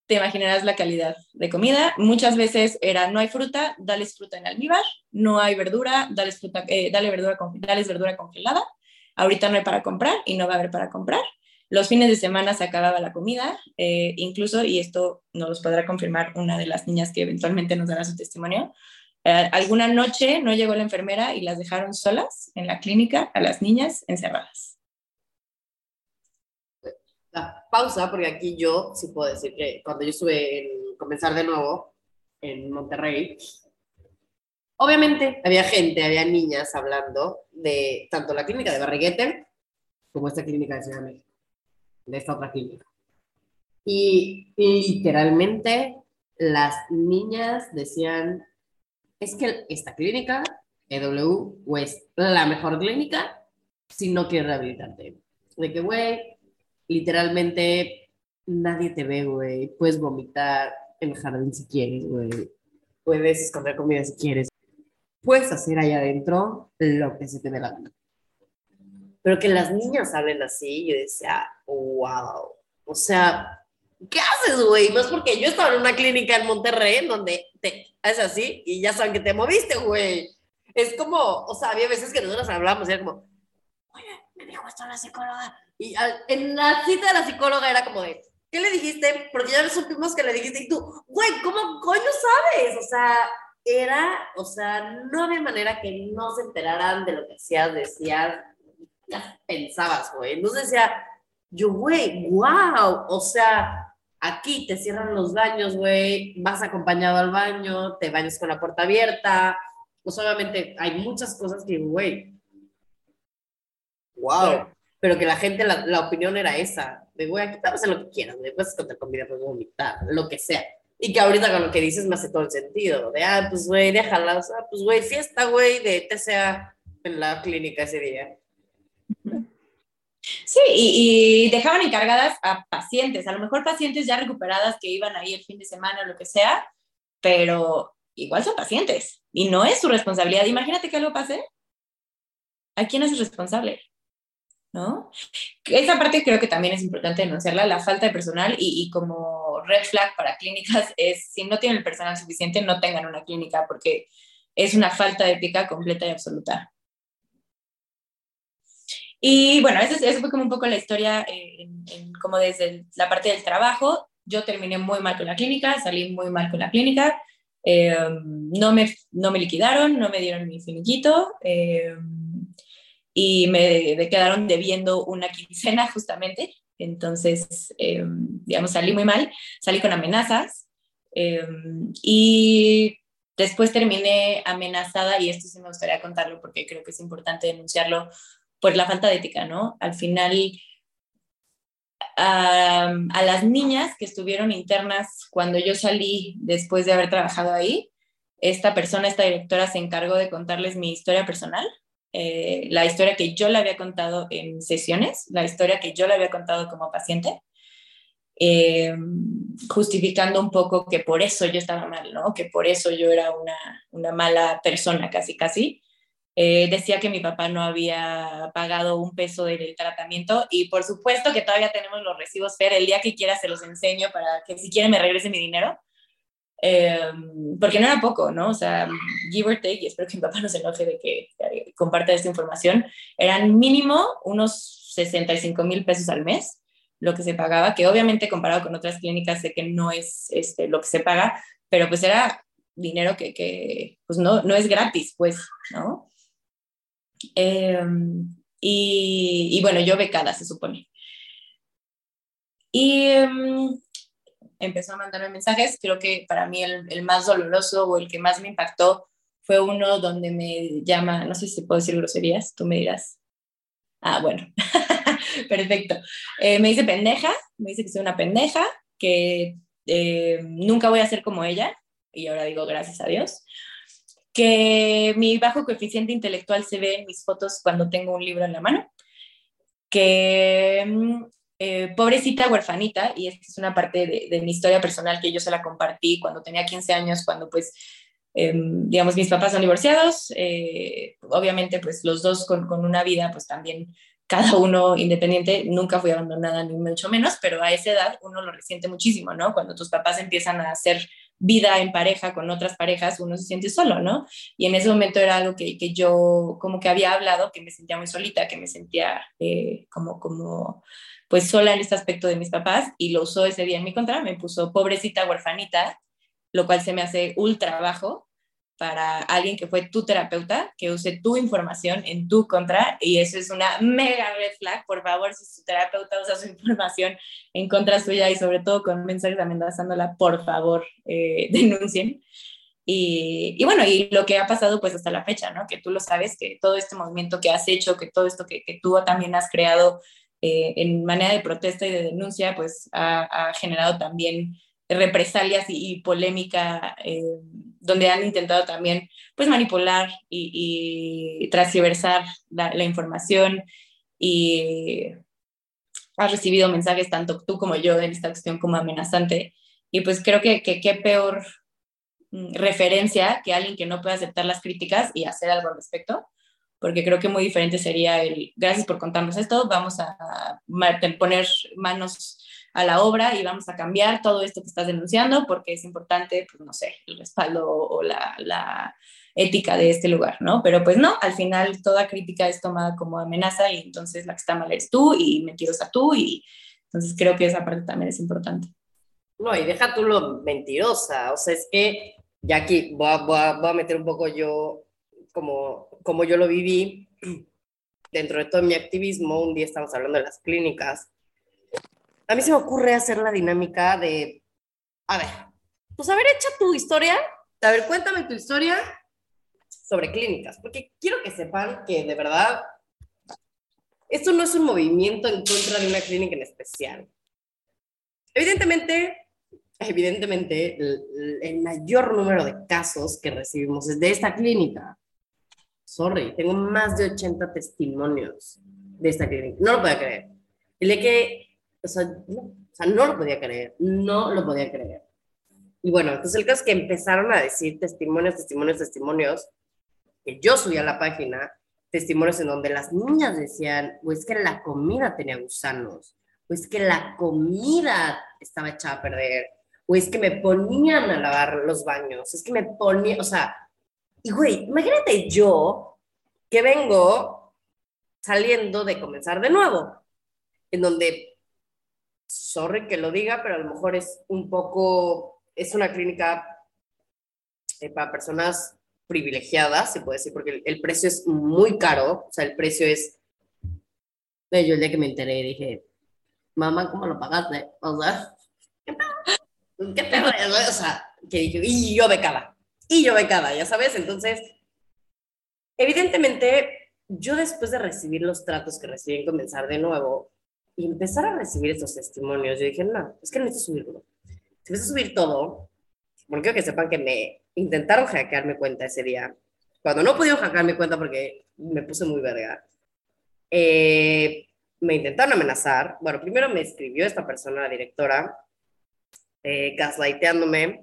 te imaginarás la calidad de comida. Muchas veces era, no hay fruta, dales fruta en almíbar, no hay verdura, dales, fruta, eh, dale verdura, dales verdura congelada. Ahorita no hay para comprar y no va a haber para comprar. Los fines de semana se acababa la comida, eh, incluso, y esto nos podrá confirmar una de las niñas que eventualmente nos dará su testimonio, eh, alguna noche no llegó la enfermera y las dejaron solas en la clínica a las niñas encerradas pausa, porque aquí yo sí puedo decir que cuando yo estuve en comenzar de nuevo en Monterrey, obviamente había gente, había niñas hablando de tanto la clínica de Barriguete como esta clínica de Ciudad de México, de esta otra clínica. Y literalmente las niñas decían, es que esta clínica, EW, es la mejor clínica si no quieres rehabilitarte. De que, güey, literalmente nadie te ve, güey. Puedes vomitar en el jardín si quieres, güey. Puedes esconder comida si quieres. Puedes hacer ahí adentro lo que se te dé la gana. Pero que las niñas hablen así, yo decía, wow. O sea, ¿qué haces, güey? Es porque yo estaba en una clínica en Monterrey donde te haces así y ya saben que te moviste, güey. Es como, o sea, había veces que nosotros hablábamos y era como, oye, me dijo esto la psicóloga y en la cita de la psicóloga era como de, ¿qué le dijiste? Porque ya supimos que le dijiste y tú, güey, ¿cómo coño sabes? O sea, era, o sea, no había manera que no se enteraran de lo que hacías, decías, ya pensabas, güey. Entonces decía, yo, güey, wow, o sea, aquí te cierran los baños, güey, vas acompañado al baño, te bañas con la puerta abierta, pues obviamente hay muchas cosas que, güey, wow pero que la gente, la, la opinión era esa, de, güey, aquí te hacer lo que quieras, güey, puedes contar comida, puedes vomitar, lo que sea. Y que ahorita con lo que dices me hace todo el sentido, de, ah, pues, güey, déjala, o sea, pues, güey, fiesta, güey, de TCA en la clínica ese día. <laughs> Sí, y, dejaban encargadas a pacientes, a lo mejor pacientes ya recuperadas que iban ahí el fin de semana o lo que sea, pero igual son pacientes y no es su responsabilidad. Imagínate que algo pase. ¿A quién es responsable? ¿no? Esa parte creo que también es importante denunciarla, la falta de personal y, como red flag para clínicas <laughs> es si no tienen el personal suficiente, no tengan una clínica porque es una falta de ética completa y absoluta. Y bueno, eso, eso fue como un poco la historia, eh, como desde la parte del trabajo. Yo terminé muy mal con la clínica, salí muy mal con la clínica. Eh, no, me, no me liquidaron, no me dieron mi finiquito eh, y me, quedaron debiendo una quincena justamente. Entonces, digamos, salí muy mal, salí con amenazas y después terminé amenazada, y esto sí me gustaría contarlo porque creo que es importante denunciarlo por la falta de ética, ¿no? Al final, a, las niñas que estuvieron internas cuando yo salí después de haber trabajado ahí, esta persona, esta directora, se encargó de contarles mi historia personal, eh, la historia que yo le había contado en sesiones, la historia que yo le había contado como paciente, eh, justificando un poco que por eso yo estaba mal, ¿no? Que por eso yo era una, una mala persona, casi, casi. Eh, decía que mi papá no había pagado un peso del tratamiento y por supuesto que todavía tenemos los recibos Fer, el día que quiera se los enseño para que si quieren me regrese mi dinero. Em, porque no era poco, ¿no? O sea, give or take, y espero que mi papá no se enoje de que, comparta esta información, eran mínimo unos 65 mil pesos al mes lo que se pagaba, que obviamente comparado con otras clínicas sé que no es este, lo que se paga, pero pues era dinero que, que pues no, no es gratis, pues, ¿no? Em, y, bueno, yo becada, se supone. Y em, empezó a mandarme mensajes. Creo que para mí el, más doloroso o el que más me impactó fue uno donde me llama, no sé si puedo decir groserías, tú me dirás. Ah, bueno, <laughs> perfecto. Eh, me dice pendeja, me dice que soy una pendeja, que eh, nunca voy a ser como ella, y ahora digo gracias a Dios que mi bajo coeficiente intelectual se ve en mis fotos cuando tengo un libro en la mano, que mm, eh, pobrecita huerfanita, y esta es una parte de, mi historia personal que yo se la compartí cuando tenía 15 años, cuando pues, em, digamos, mis papás son divorciados, eh, obviamente pues los dos con, con, una vida pues también cada uno independiente, nunca fui abandonada ni mucho menos, pero a esa edad uno lo resiente muchísimo, ¿no? Cuando tus papás empiezan a hacer vida en pareja con otras parejas, uno se siente solo, ¿no? Y en ese momento era algo que, que yo como que había hablado, que me sentía muy solita, que me sentía eh, como, como, pues sola en este aspecto de mis papás, y lo usó ese día en mi contra, me puso pobrecita huerfanita, lo cual se me hace ultra bajo, para alguien que fue tu terapeuta, que use tu información en tu contra, y eso es una mega red flag. Por favor, si su terapeuta usa su <laughs> información en contra suya y sobre todo con mensajes amenazándola, por favor, eh, <laughs> denuncien. Y, y, bueno, y lo que ha pasado pues hasta la fecha, ¿no? Que tú lo sabes, que todo este movimiento que has hecho, que todo esto que, que tú también has creado eh, en manera de protesta y de denuncia, pues ha, ha generado también represalias y, polémica, eh, donde han intentado también pues manipular y, y transversar la, información y has recibido mensajes tanto tú como yo en esta cuestión como amenazante. Y pues creo que qué peor mm, referencia que alguien que no puede aceptar las críticas y hacer algo al respecto porque creo que muy diferente sería el gracias por contarnos esto, vamos a poner manos a la obra y vamos a cambiar todo esto que estás denunciando porque es importante, pues no sé, el respaldo o la, la ética de este lugar, ¿no? Pero pues no, al final toda crítica es tomada como amenaza y entonces la que está mal eres tú y mentirosa tú y entonces creo que esa parte también es importante. No, y deja tú lo mentirosa, o sea, es que ya aquí voy a, voy a, meter un poco yo como, como yo lo viví <clears throat> dentro de todo mi activismo, un día estamos hablando de las clínicas a mí se me ocurre hacer la dinámica de, a ver, pues a ver, tu historia, a ver, cuéntame tu historia sobre clínicas, porque quiero que sepan que de verdad esto no es un movimiento en contra de una clínica en especial. Evidentemente, evidentemente, el, el mayor número de casos que recibimos es de esta clínica. Sorry, tengo más de 80 testimonios de esta clínica. No lo puedo creer. Y de que o sea, no, o sea, no lo podía creer, no lo podía creer. Y bueno, entonces el caso es que empezaron a decir testimonios, testimonios, testimonios, que yo subí a la página, testimonios en donde las niñas decían, o es que la comida tenía gusanos, o es que la comida estaba echada a perder, o es que me ponían a lavar los baños, es que me ponían, o sea, y güey, imagínate yo que vengo saliendo de comenzar de nuevo, en donde, sorry que lo diga, pero a lo mejor es un poco, es una clínica eh, para personas privilegiadas, se puede decir, porque el, precio es muy caro, o sea, el precio es... Yo el día que me enteré dije, mamá, ¿cómo lo pagaste? O sea, ¿qué pedo? O sea, que dije, y yo becada, y yo becada, ya sabes, entonces, evidentemente, yo después de recibir los tratos que recibí en comenzar de nuevo y empezar a recibir esos testimonios, yo dije, no, es que necesito subirlo. Si empecé a subir todo, porque quiero que sepan que me intentaron hackear mi cuenta ese día. Cuando no pudieron hackear mi cuenta porque me puse muy verga, eh, me intentaron amenazar. Bueno, primero me escribió esta persona, la directora, eh, gaslighteándome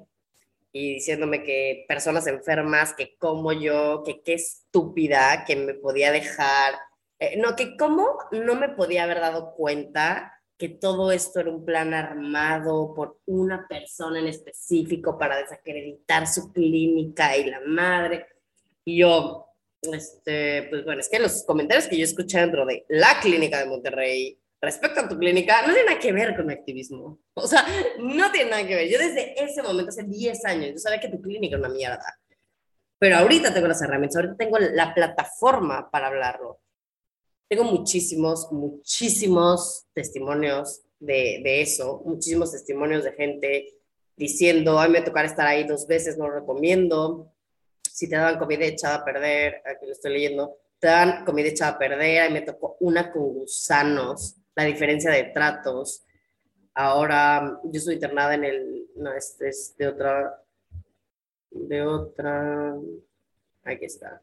y diciéndome que personas enfermas, que como yo, que qué estúpida, que me podía dejar. Eh, no, que cómo no me podía haber dado cuenta que todo esto era un plan armado por una persona en específico para desacreditar su clínica y la madre. Y yo, este, pues bueno, es que los comentarios que yo escuché dentro de la clínica de Monterrey respecto a tu clínica no tiene nada que ver con activismo. O sea, no tiene nada que ver. Yo desde ese momento, hace 10 años, yo sabía que tu clínica era una mierda. Pero ahorita tengo las herramientas, ahorita tengo la plataforma para hablarlo. Tengo muchísimos, muchísimos testimonios de, de eso, muchísimos testimonios de gente diciendo, ay, me tocará estar ahí dos veces, no lo recomiendo. Si te daban comida echada a perder, aquí lo estoy leyendo, te dan comida echada a perder, ahí me tocó una con gusanos, la diferencia de tratos. Ahora, yo estoy internada en el, no, este es de otra, de otra, aquí está.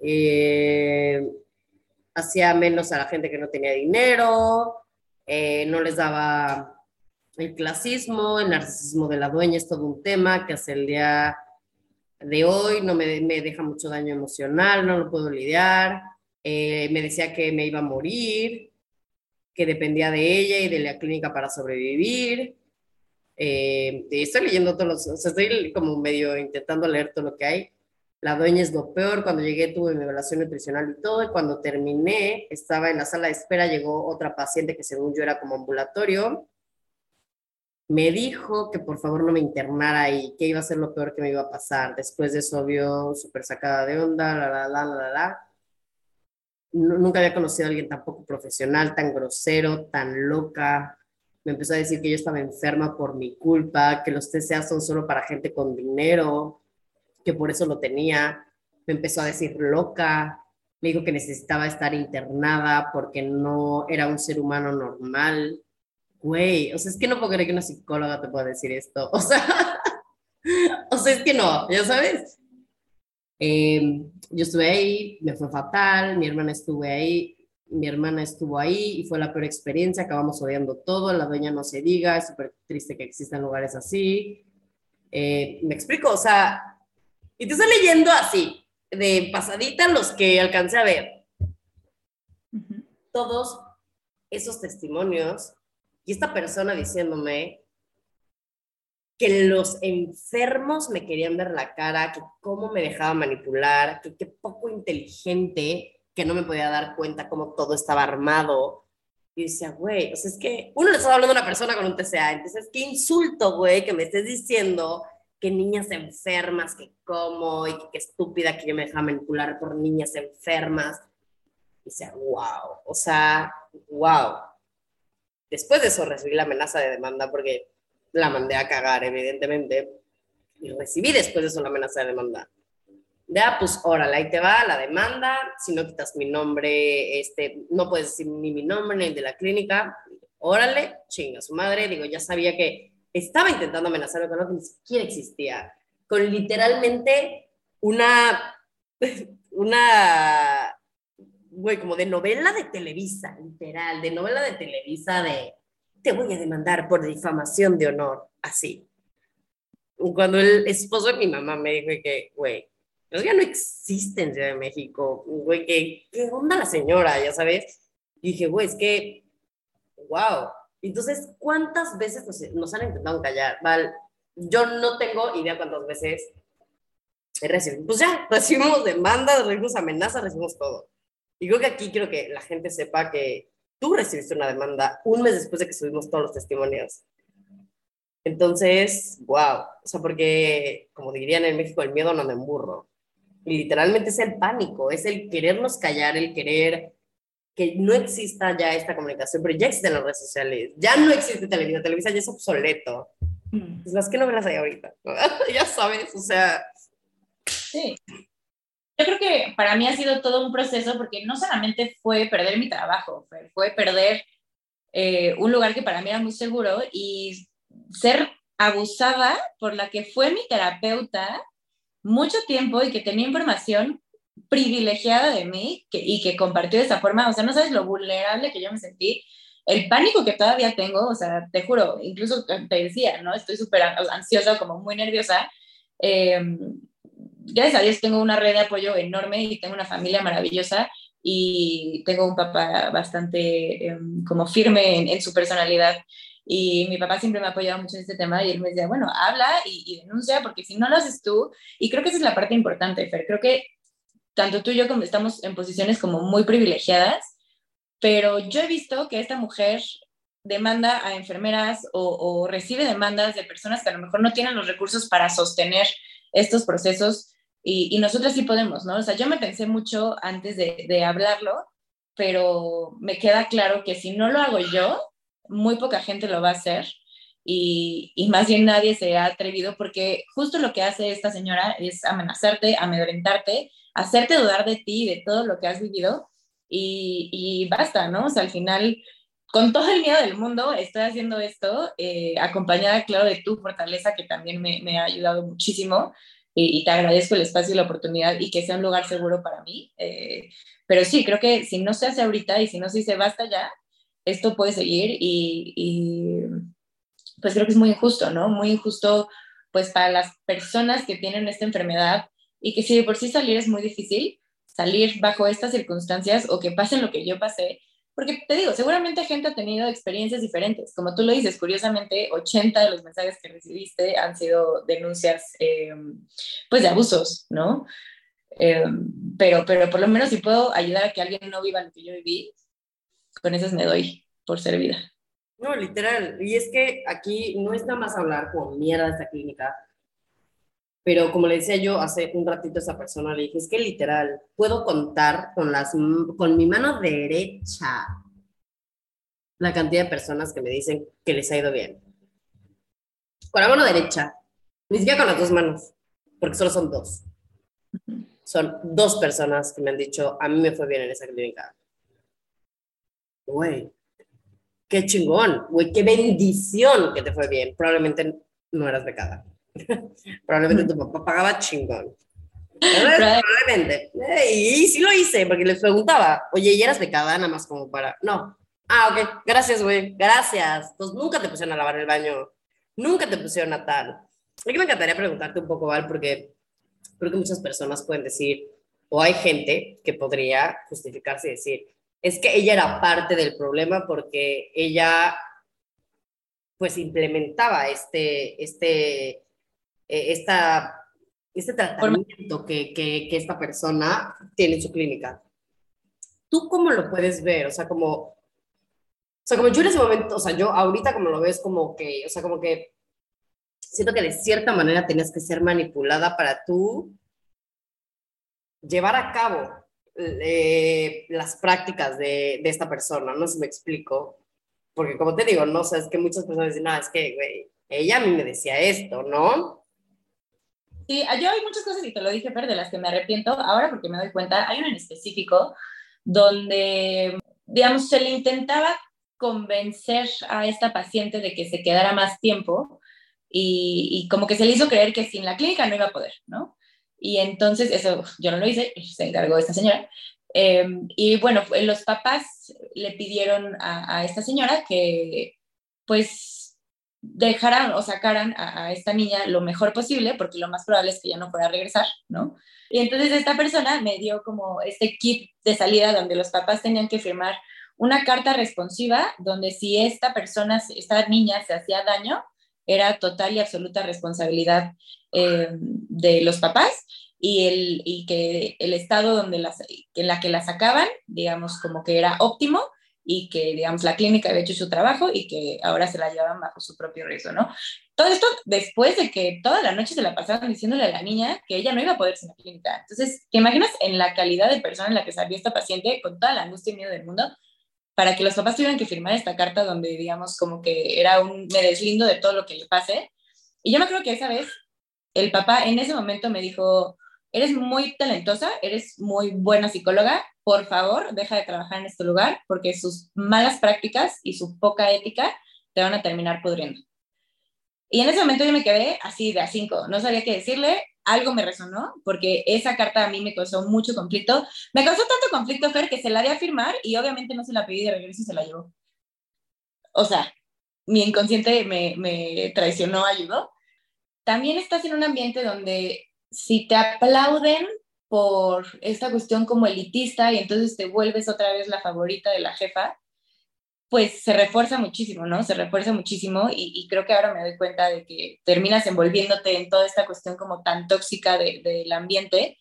Eh, hacía menos a la gente que no tenía dinero, eh, no les daba el clasismo, el narcisismo de la dueña es todo un tema que hasta el día de hoy no me, me deja mucho daño emocional, no lo puedo lidiar. Eh, me decía que me iba a morir, que dependía de ella y de la clínica para sobrevivir. Eh, estoy leyendo todos los, estoy como medio intentando leer todo lo que hay la dueña es lo peor, cuando llegué tuve mi evaluación nutricional y todo, y cuando terminé, estaba en la sala de espera, llegó otra paciente que según yo era como ambulatorio, me dijo que por favor no me internara ahí, que iba a ser lo peor que me iba a pasar. Después de eso vio súper sacada de onda, la, la, la, la, la. Nunca había conocido a alguien tan poco profesional, tan grosero, tan loca. Me empezó a decir que yo estaba enferma por mi culpa, que los TCA son solo para gente con dinero, que por eso lo tenía, me empezó a decir loca, me dijo que necesitaba estar internada porque no era un ser humano normal. Güey, o sea, es que no puedo creer que una psicóloga te pueda decir esto. <laughs> O sea, o sea, es que no, ya sabes. Em, yo estuve ahí, me fue fatal, mi hermana estuvo ahí, mi hermana estuvo ahí y fue la peor experiencia, acabamos odiando todo, la dueña no se diga, es súper triste que existan lugares así. Eh, me explico, o sea, y te estoy leyendo así, de pasadita los que alcancé a ver. Todos esos testimonios y esta persona diciéndome que los enfermos me querían ver la cara, que cómo me dejaba manipular, que qué poco inteligente, que no me podía dar cuenta cómo todo estaba armado. Y decía, güey, o sea, es que uno le estaba hablando a una persona con un TCA, entonces, qué insulto, güey, que me estés diciendo que niñas enfermas, que como, y que, estúpida que yo me dejaba manipular por niñas enfermas. Y decía, wow, o sea, wow. Después de eso recibí la amenaza de demanda porque la mandé a cagar, evidentemente. Y recibí después de eso la amenaza de demanda. Ya, pues órale, ahí te va la demanda. Si no quitas mi nombre, este, no puedes decir ni mi nombre ni el de la clínica. Órale, chinga su madre. Digo, ya sabía que estaba intentando amenazarme con algo que ni siquiera existía, con literalmente una, <laughs> una, güey, como de novela de Televisa, literal, de novela de Televisa de, te voy a demandar por difamación de honor, así. Cuando el esposo de mi mamá me dijo que, güey, eso ya no existe en Ciudad de México, güey, ¿qué, qué onda la señora? Ya sabes. Y dije, güey, es que, wow, entonces, ¿cuántas veces nos, han intentado callar? Val, yo no tengo idea cuántas veces he recibido. Pues ya, recibimos demandas, recibimos amenazas, recibimos todo. Y creo que aquí quiero que la gente sepa que tú recibiste una demanda un mes después de que subimos todos los testimonios. Entonces, wow, o sea, porque como dirían en México, el miedo no me emburro. Y literalmente es el pánico, es el querernos callar, el querer que no exista ya esta comunicación, pero ya existen las redes sociales, ya no existe televisión, televisión ya es obsoleto. Mm. Pues las que no me las hay ahorita, <laughs> ya sabes, o sea. Sí. Yo creo que para mí ha sido todo un proceso porque no solamente fue perder mi trabajo, fue perder eh, un lugar que para mí era muy seguro y ser abusada por la que fue mi terapeuta mucho tiempo y que tenía información privilegiada de mí y que compartió de esa forma. O sea, no sabes lo vulnerable que yo me sentí, el pánico que todavía tengo, o sea, te juro, incluso te decía, ¿no? Estoy súper ansiosa, como muy nerviosa. Eh, gracias a Dios tengo una red de apoyo enorme y tengo una familia maravillosa y tengo un papá bastante em, como firme en, su personalidad. Y mi papá siempre me ha apoyado mucho en este tema y él me decía, bueno, habla y, y, denuncia porque si no lo haces tú, y creo que esa es la parte importante, Fer, creo que tanto tú y yo como estamos en posiciones como muy privilegiadas, pero yo he visto que esta mujer demanda a enfermeras o, recibe demandas de personas que a lo mejor no tienen los recursos para sostener estos procesos y, y nosotros sí podemos, ¿no? O sea, yo me pensé mucho antes de, hablarlo, pero me queda claro que si no lo hago yo, muy poca gente lo va a hacer y, y, más bien nadie se ha atrevido porque justo lo que hace esta señora es amenazarte, amedrentarte, hacerte dudar de ti, de todo lo que has vivido y, y basta, ¿no? O sea, al final, con todo el miedo del mundo, estoy haciendo esto, eh, acompañada, claro, de tu fortaleza, que también me, me ha ayudado muchísimo. Y, te agradezco el espacio y la oportunidad y que sea un lugar seguro para mí. Eh, pero sí, creo que si no se hace ahorita y si no se dice basta ya, esto puede seguir y, y pues creo que es muy injusto, ¿no? Muy injusto pues para las personas que tienen esta enfermedad y que si de por sí salir es muy difícil, salir bajo estas circunstancias o que pasen lo que yo pasé, porque te digo, seguramente gente ha tenido experiencias diferentes. Como tú lo dices, curiosamente, 80 de los mensajes que recibiste han sido denuncias eh, pues de abusos, ¿no? Eh, pero, pero por lo menos si puedo ayudar a que alguien no viva lo que yo viví, con esas me doy por servida. No, literal. Y es que aquí no es nada más hablar con mierda esta clínica, pero como le decía yo hace un ratito a esa persona, le dije, es que literal, puedo contar con, las, con mi mano derecha la cantidad de personas que me dicen que les ha ido bien. Con la mano derecha, ni siquiera con las dos manos, porque solo son dos. Son dos personas que me han dicho, a mí me fue bien en esa clínica. Güey, qué chingón, güey, qué bendición que te fue bien. Probablemente no eras becada. Probablemente tu papá pagaba chingón. <laughs> Probablemente. Y sí lo hice, porque les preguntaba, oye, ¿y eras becada nada más como para...? No. Ah, ok, gracias, güey, gracias. Entonces nunca te pusieron a lavar el baño, nunca te pusieron a tal. Aquí me encantaría preguntarte un poco, Val, porque creo que muchas personas pueden decir, o hay gente que podría justificarse y decir, es que ella era parte del problema porque ella pues implementaba este, este, eh, esta, este tratamiento que, que, que, esta persona tiene en su clínica. ¿Tú cómo lo puedes ver? O sea, como, o sea, como yo en ese momento, o sea, yo ahorita como lo ves como que, o sea, como que siento que de cierta manera tenías que ser manipulada para tú llevar a cabo eh, las prácticas de, de, esta persona, no sé si me explico, porque como te digo, no sé, es que muchas personas dicen, no, es que, güey, ella a mí me decía esto, ¿no? Sí, yo hay muchas cosas, y te lo dije, Fer, de las que me arrepiento ahora porque me doy cuenta. Hay una en específico donde, digamos, se le intentaba convencer a esta paciente de que se quedara más tiempo y, y, como que se le hizo creer que sin la clínica no iba a poder, ¿no? Y entonces, eso yo no lo hice, se encargó esta señora. Eh, y bueno, los papás le pidieron a, a esta señora que, pues, dejaran o sacaran a, esta niña lo mejor posible, porque lo más probable es que ya no pueda regresar, ¿no? Y entonces esta persona me dio como este kit de salida donde los papás tenían que firmar una carta responsiva donde si esta persona, esta niña se hacía daño, era total y absoluta responsabilidad eh, de los papás y, el, y que el estado donde las, en la que la sacaban, digamos, como que era óptimo y que, digamos, la clínica había hecho su trabajo y que ahora se la llevaban bajo su propio riesgo, ¿no? Todo esto después de que toda la noche se la pasaban diciéndole a la niña que ella no iba a poder ser la clínica. Entonces, ¿te imaginas en la calidad de persona en la que salió esta paciente con toda la angustia y miedo del mundo? Para que los papás tuvieran que firmar esta carta donde, digamos, como que era un, me deslindo de todo lo que le pase. Y yo me acuerdo que esa vez el papá en ese momento me dijo, eres muy talentosa, eres muy buena psicóloga, por favor, deja de trabajar en este lugar porque sus malas prácticas y su poca ética te van a terminar pudriendo. Y en ese momento yo me quedé así de a cinco, no sabía qué decirle, algo me resonó, porque esa carta a mí me causó mucho conflicto. Me causó tanto conflicto, Fer, que se la di a firmar y obviamente no se la pedí de regreso y se la llevó. O sea, mi inconsciente me, me traicionó, ayudó. También estás en un ambiente donde si te aplauden por esta cuestión como elitista y entonces te vuelves otra vez la favorita de la jefa, pues se refuerza muchísimo, ¿no? Se refuerza muchísimo y, creo que ahora me doy cuenta de que terminas envolviéndote en toda esta cuestión como tan tóxica del ambiente.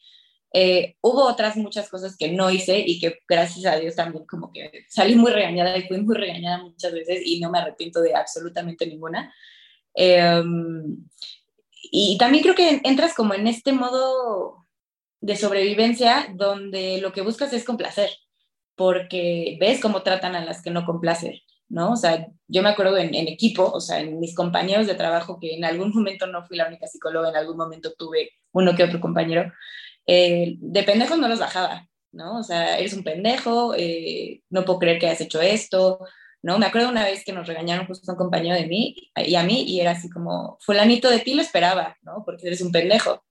Eh, hubo otras muchas cosas que no hice y que gracias a Dios también como que salí muy regañada y fui muy regañada muchas veces y no me arrepiento de absolutamente ninguna. Em, y también creo que entras como en este modo de sobrevivencia donde lo que buscas es complacer, porque ves cómo tratan a las que no complacen, ¿no? O sea, yo me acuerdo en, equipo, o sea, en mis compañeros de trabajo, que en algún momento no fui la única psicóloga, en algún momento tuve uno que otro compañero, eh, de pendejos no los bajaba, ¿no? O sea, eres un pendejo, eh, no puedo creer que hayas hecho esto, ¿no? Me acuerdo una vez que nos regañaron justo un compañero de mí y a mí, y era así como, fulanito de ti lo esperaba, ¿no? Porque eres un pendejo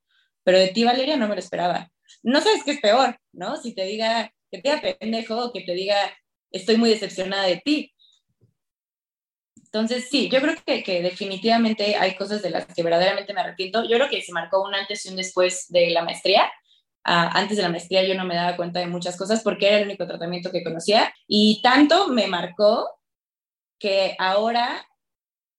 pero de ti, Valeria, no me lo esperaba. No sabes qué es peor, ¿no? Si te diga que te diga pendejo o que te diga estoy muy decepcionada de ti. Entonces, sí, yo creo que, que, definitivamente hay cosas de las que verdaderamente me arrepiento. Yo creo que se marcó un antes y un después de la maestría. Ah, antes de la maestría yo no me daba cuenta de muchas cosas porque era el único tratamiento que conocía y tanto me marcó que ahora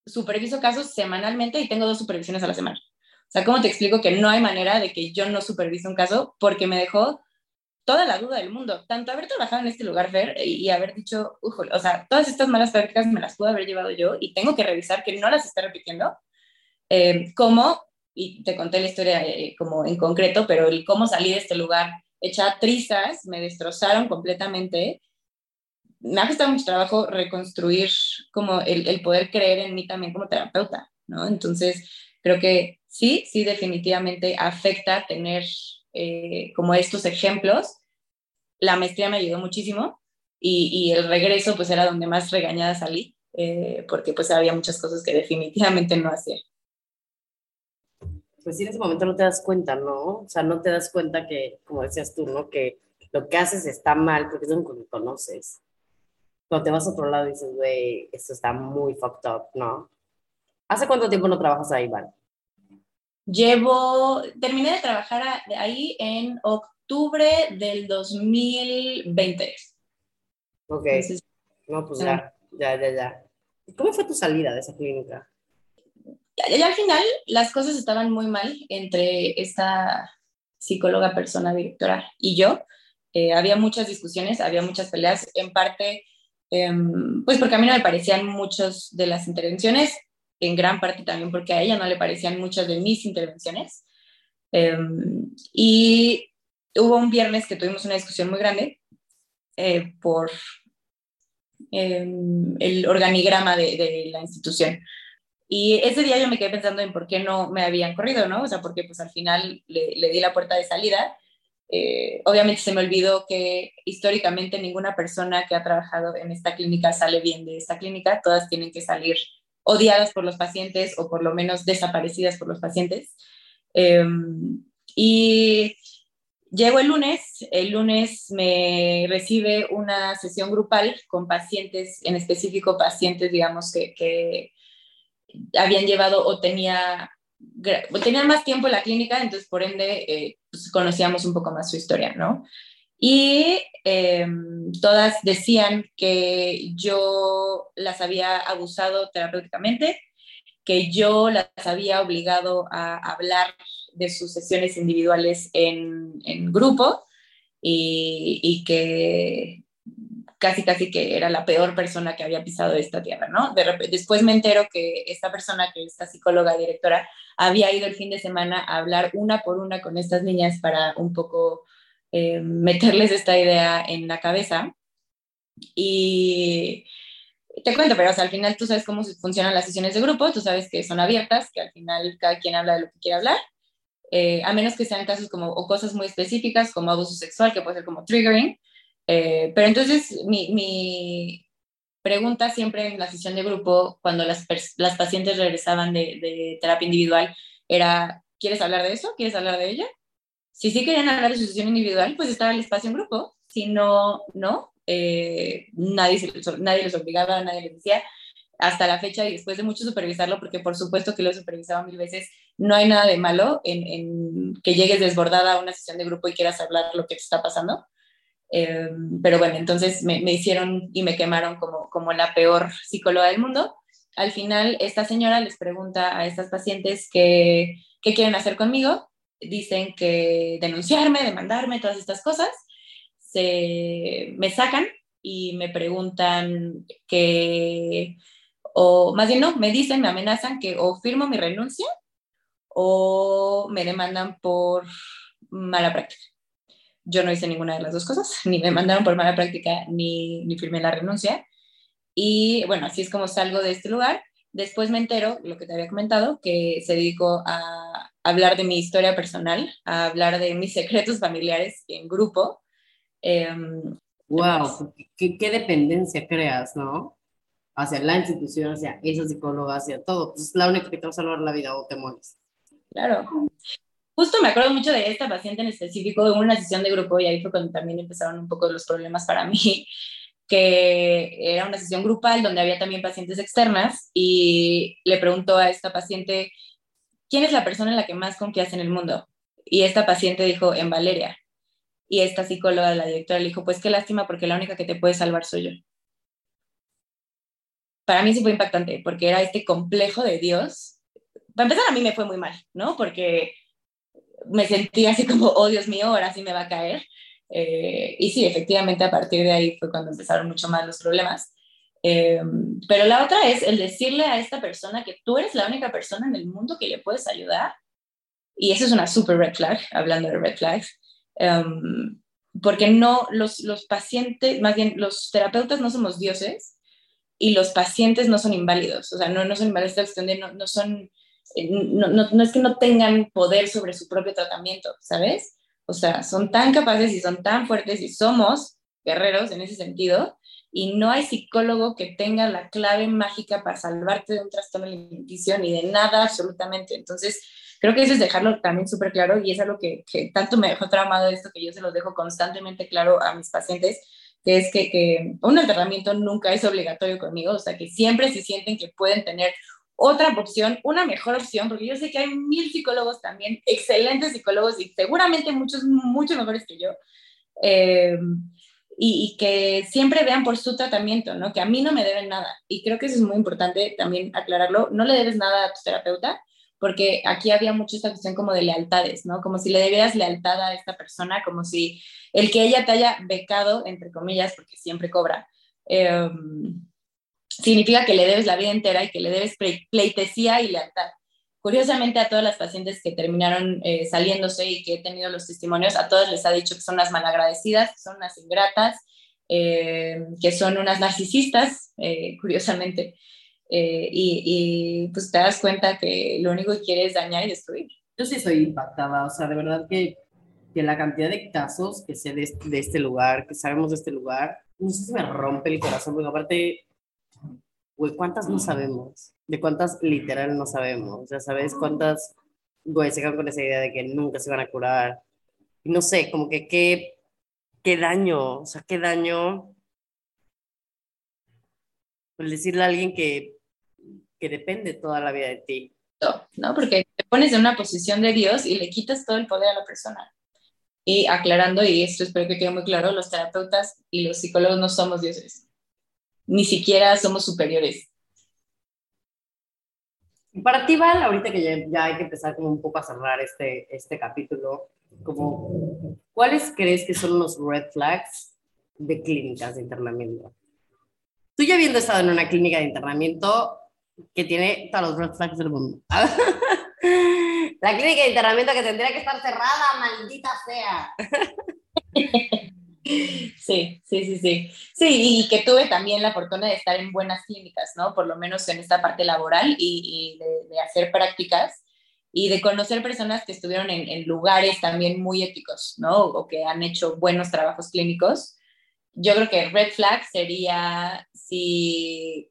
superviso casos semanalmente y tengo dos supervisiones a la semana. O sea, ¿cómo te explico que no hay manera de que yo no supervise un caso? Porque me dejó toda la duda del mundo. Tanto haber trabajado en este lugar, Fer, y haber dicho, o sea, todas estas malas prácticas me las pude haber llevado yo y tengo que revisar que no las esté repitiendo, eh, y te conté la historia eh, como en concreto, pero el cómo salí de este lugar hecha trizas, me destrozaron completamente. Me ha costado mucho trabajo reconstruir como el, el poder creer en mí también como terapeuta, ¿no? Entonces, creo que sí, sí definitivamente afecta tener eh, como estos ejemplos. La maestría me ayudó muchísimo y, el regreso pues era donde más regañada salí, eh, porque pues había muchas cosas que definitivamente no hacía. Pues sí, en ese momento no te das cuenta, ¿no? O sea, no te das cuenta que, como decías tú, ¿no? Que lo que haces está mal porque es lo que conoces. Cuando te vas a otro lado y dices, güey, esto está muy fucked up, ¿no? ¿Hace cuánto tiempo no trabajas ahí, Val? Llevo, terminé de trabajar ahí en octubre del 2020. Ok. no, pues ya, ya, ya, ya. ¿Cómo fue tu salida de esa clínica? Ya, al final las cosas estaban muy mal entre esta psicóloga, persona, directora y yo. Eh, había muchas discusiones, había muchas peleas, en parte, em, pues porque a mí no me parecían muchas de las intervenciones, en gran parte también porque a ella no le parecían muchas de mis intervenciones. Em, y hubo un viernes que tuvimos una discusión muy grande eh, por em, el organigrama de, la institución. Y ese día yo me quedé pensando en por qué no me habían corrido, ¿no? O sea, porque pues al final le di la puerta de salida. Eh, obviamente se me olvidó que históricamente ninguna persona que ha trabajado en esta clínica sale bien de esta clínica, todas tienen que salir odiadas por los pacientes o por lo menos desaparecidas por los pacientes. Em, y llego el lunes, el lunes me recibe una sesión grupal con pacientes, en específico pacientes, digamos, que, que habían llevado o tenía tenían más tiempo en la clínica, entonces por ende eh, pues, conocíamos un poco más su historia, ¿no? Y em, todas decían que yo las había abusado terapéuticamente, que yo las había obligado a hablar de sus sesiones individuales en, en grupo y, y, que casi casi que era la peor persona que había pisado esta tierra, ¿no? De repente, después me entero que esta persona, que esta psicóloga directora, había ido el fin de semana a hablar una por una con estas niñas para un poco eh, meterles esta idea en la cabeza. Y te cuento, pero al final tú sabes cómo funcionan las sesiones de grupo, tú sabes que son abiertas, que al final cada quien habla de lo que quiere hablar, eh, a menos que sean casos como o cosas muy específicas como abuso sexual, que puede ser como triggering. Eh, pero entonces mi, mi, pregunta siempre en la sesión de grupo, cuando las, las pacientes regresaban de, terapia individual, era, ¿quieres hablar de eso? ¿Quieres hablar de ella? Si sí querían hablar de su sesión individual, pues estaba el espacio en grupo. Si no, no. Eh, nadie, se, nadie les obligaba, nadie les decía. Hasta la fecha y después de mucho supervisarlo, porque por supuesto que lo he supervisado mil veces, no hay nada de malo en que llegues desbordada a una sesión de grupo y quieras hablar lo que te está pasando. Eh, pero bueno, entonces me, me, hicieron y me quemaron como, como la peor psicóloga del mundo. Al final, esta señora les pregunta a estas pacientes qué, quieren hacer conmigo. Dicen que denunciarme, demandarme, todas estas cosas se, me sacan y me preguntan que, o más bien no, me dicen, me amenazan que o firmo mi renuncia o me demandan por mala práctica. Yo no hice ninguna de las dos cosas, <laughs> ni me mandaron por mala práctica ni, ni firmé la renuncia. Y bueno, así es como salgo de este lugar. Después me entero, lo que te había comentado, que se dedicó a hablar de mi historia personal, a hablar de mis <laughs> secretos familiares en grupo, wow, em, ¿Qué, ¿Qué, dependencia creas, ¿no? Hacia la institución, hacia esa psicóloga, hacia todo. Pues es la única que te va a salvar la vida o te mueres. Claro. Justo me acuerdo mucho de esta paciente en específico, de una sesión de grupo, y ahí fue cuando también empezaron un poco los problemas para mí, <laughs> que era una sesión grupal donde había también pacientes externas, y le preguntó a esta paciente, ¿quién es la persona en la que más confías en el mundo? Y esta paciente dijo, en Valeria. Y esta psicóloga, la directora, le dijo, pues qué lástima porque la única que te puede salvar soy yo. Para mí sí fue impactante porque era este complejo de Dios. Para empezar, a mí me fue muy mal, ¿no? Porque me sentí así como, oh Dios mío, ahora sí me va a caer. Eh, y sí, efectivamente, a partir de ahí fue cuando empezaron mucho más los problemas. Eh, pero la otra es el decirle a esta persona que tú eres la única persona en el mundo que le puedes ayudar. Y eso es una super red flag, hablando de red flags. Em, porque no, los, los pacientes, más bien los terapeutas no somos dioses y los pacientes no son inválidos, o sea, no, no son inválidos, no, no son, no, no, no es que no tengan poder sobre su propio tratamiento, ¿sabes? O sea, son tan capaces y son tan fuertes y somos guerreros en ese sentido, y no hay psicólogo que tenga la clave mágica para salvarte de un trastorno alimenticio ni de nada absolutamente. Entonces, Creo que eso es dejarlo también súper claro y es algo que, que, tanto me dejó traumado esto que yo se lo dejo constantemente claro a mis pacientes, que es que, que un tratamiento nunca es obligatorio conmigo, o sea, que siempre se sienten que pueden tener otra opción, una mejor opción, porque yo sé que hay mil psicólogos también, excelentes psicólogos y seguramente muchos, mucho mejores que yo, eh, y, y, que siempre vean por su tratamiento, ¿no? Que a mí no me deben nada. Y creo que eso es muy importante también aclararlo. No le debes nada a tu terapeuta, porque aquí había mucho esta cuestión como de lealtades, ¿no? Como si le debieras lealtad a esta persona, como si el que ella te haya becado, entre comillas, porque siempre cobra, em, significa que le debes la vida entera y que le debes pleitesía y lealtad. Curiosamente, a todas las pacientes que terminaron eh, saliéndose y que he tenido los testimonios, a todas les ha dicho que son unas malagradecidas, que son unas ingratas, eh, que son unas narcisistas, eh, curiosamente. Eh, y, pues te das cuenta que lo único que quiere es dañar y destruir. Yo sí soy impactada, o sea, de verdad que, que la cantidad de casos que sé de, de, este lugar, que sabemos de este lugar, no sé si me rompe el corazón, porque aparte, güey, ¿cuántas no sabemos? De cuántas literal no sabemos, ya sabes, cuántas, güey, se quedan con esa idea de que nunca se van a curar. Y no sé, como que qué, qué daño, o sea, qué daño pues decirle a alguien que que depende toda la vida de ti. ¿no? Porque te pones en una posición de Dios y le quitas todo el poder a la persona. Y aclarando, y esto espero que quede muy claro, los terapeutas y los psicólogos no somos dioses. Ni siquiera somos superiores. Para ti, Val, ahorita que ya, hay que empezar como un poco a cerrar este, este capítulo, como, ¿cuáles crees que son los red flags de clínicas de internamiento? Tú ya habiendo estado en una clínica de internamiento que tiene todos los red flags del mundo. <laughs> La clínica de internamiento que tendría que estar cerrada, maldita sea. <laughs> Sí, sí, sí, sí. Sí, y que tuve también la fortuna de estar en buenas clínicas, ¿no? Por lo menos en esta parte laboral y, de, hacer prácticas y de conocer personas que estuvieron en, lugares también muy éticos, ¿no? O que han hecho buenos trabajos clínicos. Yo creo que red flag sería si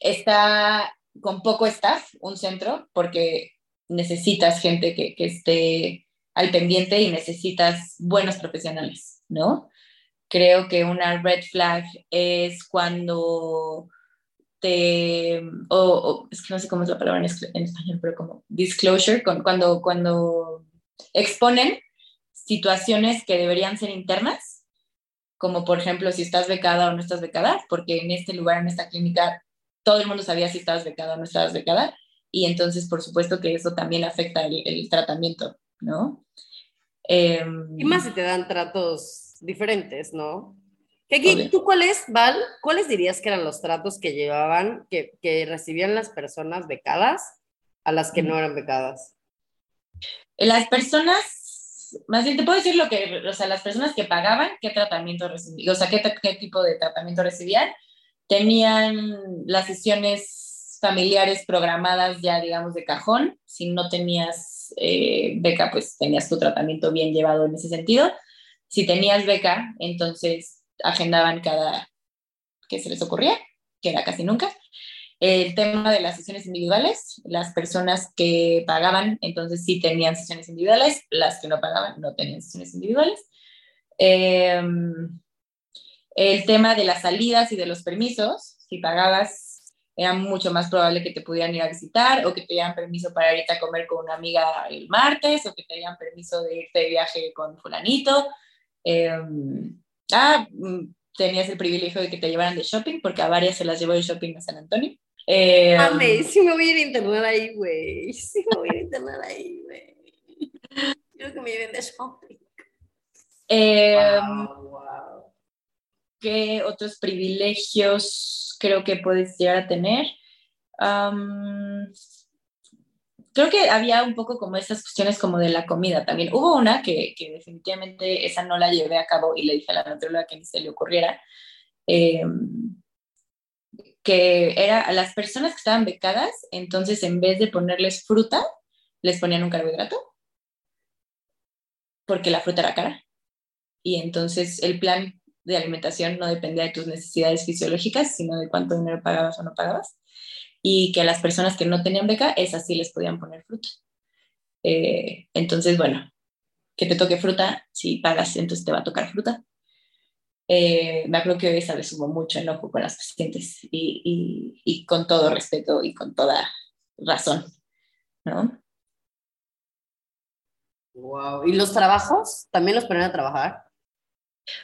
está con poco staff un centro, porque necesitas gente que, que esté al pendiente y necesitas buenos profesionales, ¿no? Creo que una red flag es cuando te, o, es que no sé cómo es la palabra en, español, pero como disclosure, cuando, cuando exponen situaciones que deberían ser internas, como por ejemplo si estás becada o no estás becada, porque en este lugar, en esta clínica, todo el mundo sabía si estabas becada o no estabas becada, y entonces por supuesto que eso también afecta el, tratamiento, ¿no? Y más si te dan tratos diferentes, ¿no? ¿Tú cuáles, Val, cuáles dirías que eran los tratos que llevaban, que, que recibían las personas becadas a las que no eran becadas? Las personas, más bien te puedo decir lo que, o sea, las personas que pagaban, qué tratamiento recibían, o sea, qué, qué tipo de tratamiento recibían, tenían las sesiones familiares programadas ya, digamos, de cajón, si no tenías eh, beca, pues tenías tu tratamiento bien llevado en ese sentido. Si tenías beca, entonces agendaban cada que se les ocurría, que era casi nunca. El tema de las sesiones individuales, las personas que pagaban, entonces sí tenían sesiones individuales, las que no pagaban no tenían sesiones individuales. Em, el tema de las salidas y de los permisos, si pagabas, era mucho más probable que te pudieran ir a visitar o que te dieran permiso para irte a comer con una amiga el martes o que te dieran permiso de irte de viaje con fulanito. Em, ah, mm, tenías el privilegio de que te llevaran de shopping, porque a varias se las llevó de shopping a San Antonio. Eh, sí me voy a ir a internar ahí, güey. Sí me voy a ir a internar ahí, güey. Quiero que me lleven de shopping. Eh, ¿Qué otros privilegios creo que puedes llegar a tener? creo que había un poco como estas cuestiones como de la comida también. Hubo una que, que definitivamente esa no la llevé a cabo y le dije a la nutrióloga que ni se le ocurriera, em, que era a las personas que estaban becadas, entonces en vez de ponerles fruta, les ponían un carbohidrato, porque la fruta era cara. Y entonces el plan de alimentación no dependía de tus necesidades fisiológicas, sino de cuánto dinero pagabas o no pagabas. Y que a las personas que no tenían beca, esas sí les podían poner fruta. Eh, entonces, bueno, que te toque fruta, si pagas, entonces te va a tocar fruta. Eh, me acuerdo que esa vez hubo mucho enojo con las pacientes y, y, y, con todo respeto y con toda razón, ¿no? Wow. ¿Y los trabajos? ¿También los ponen a trabajar?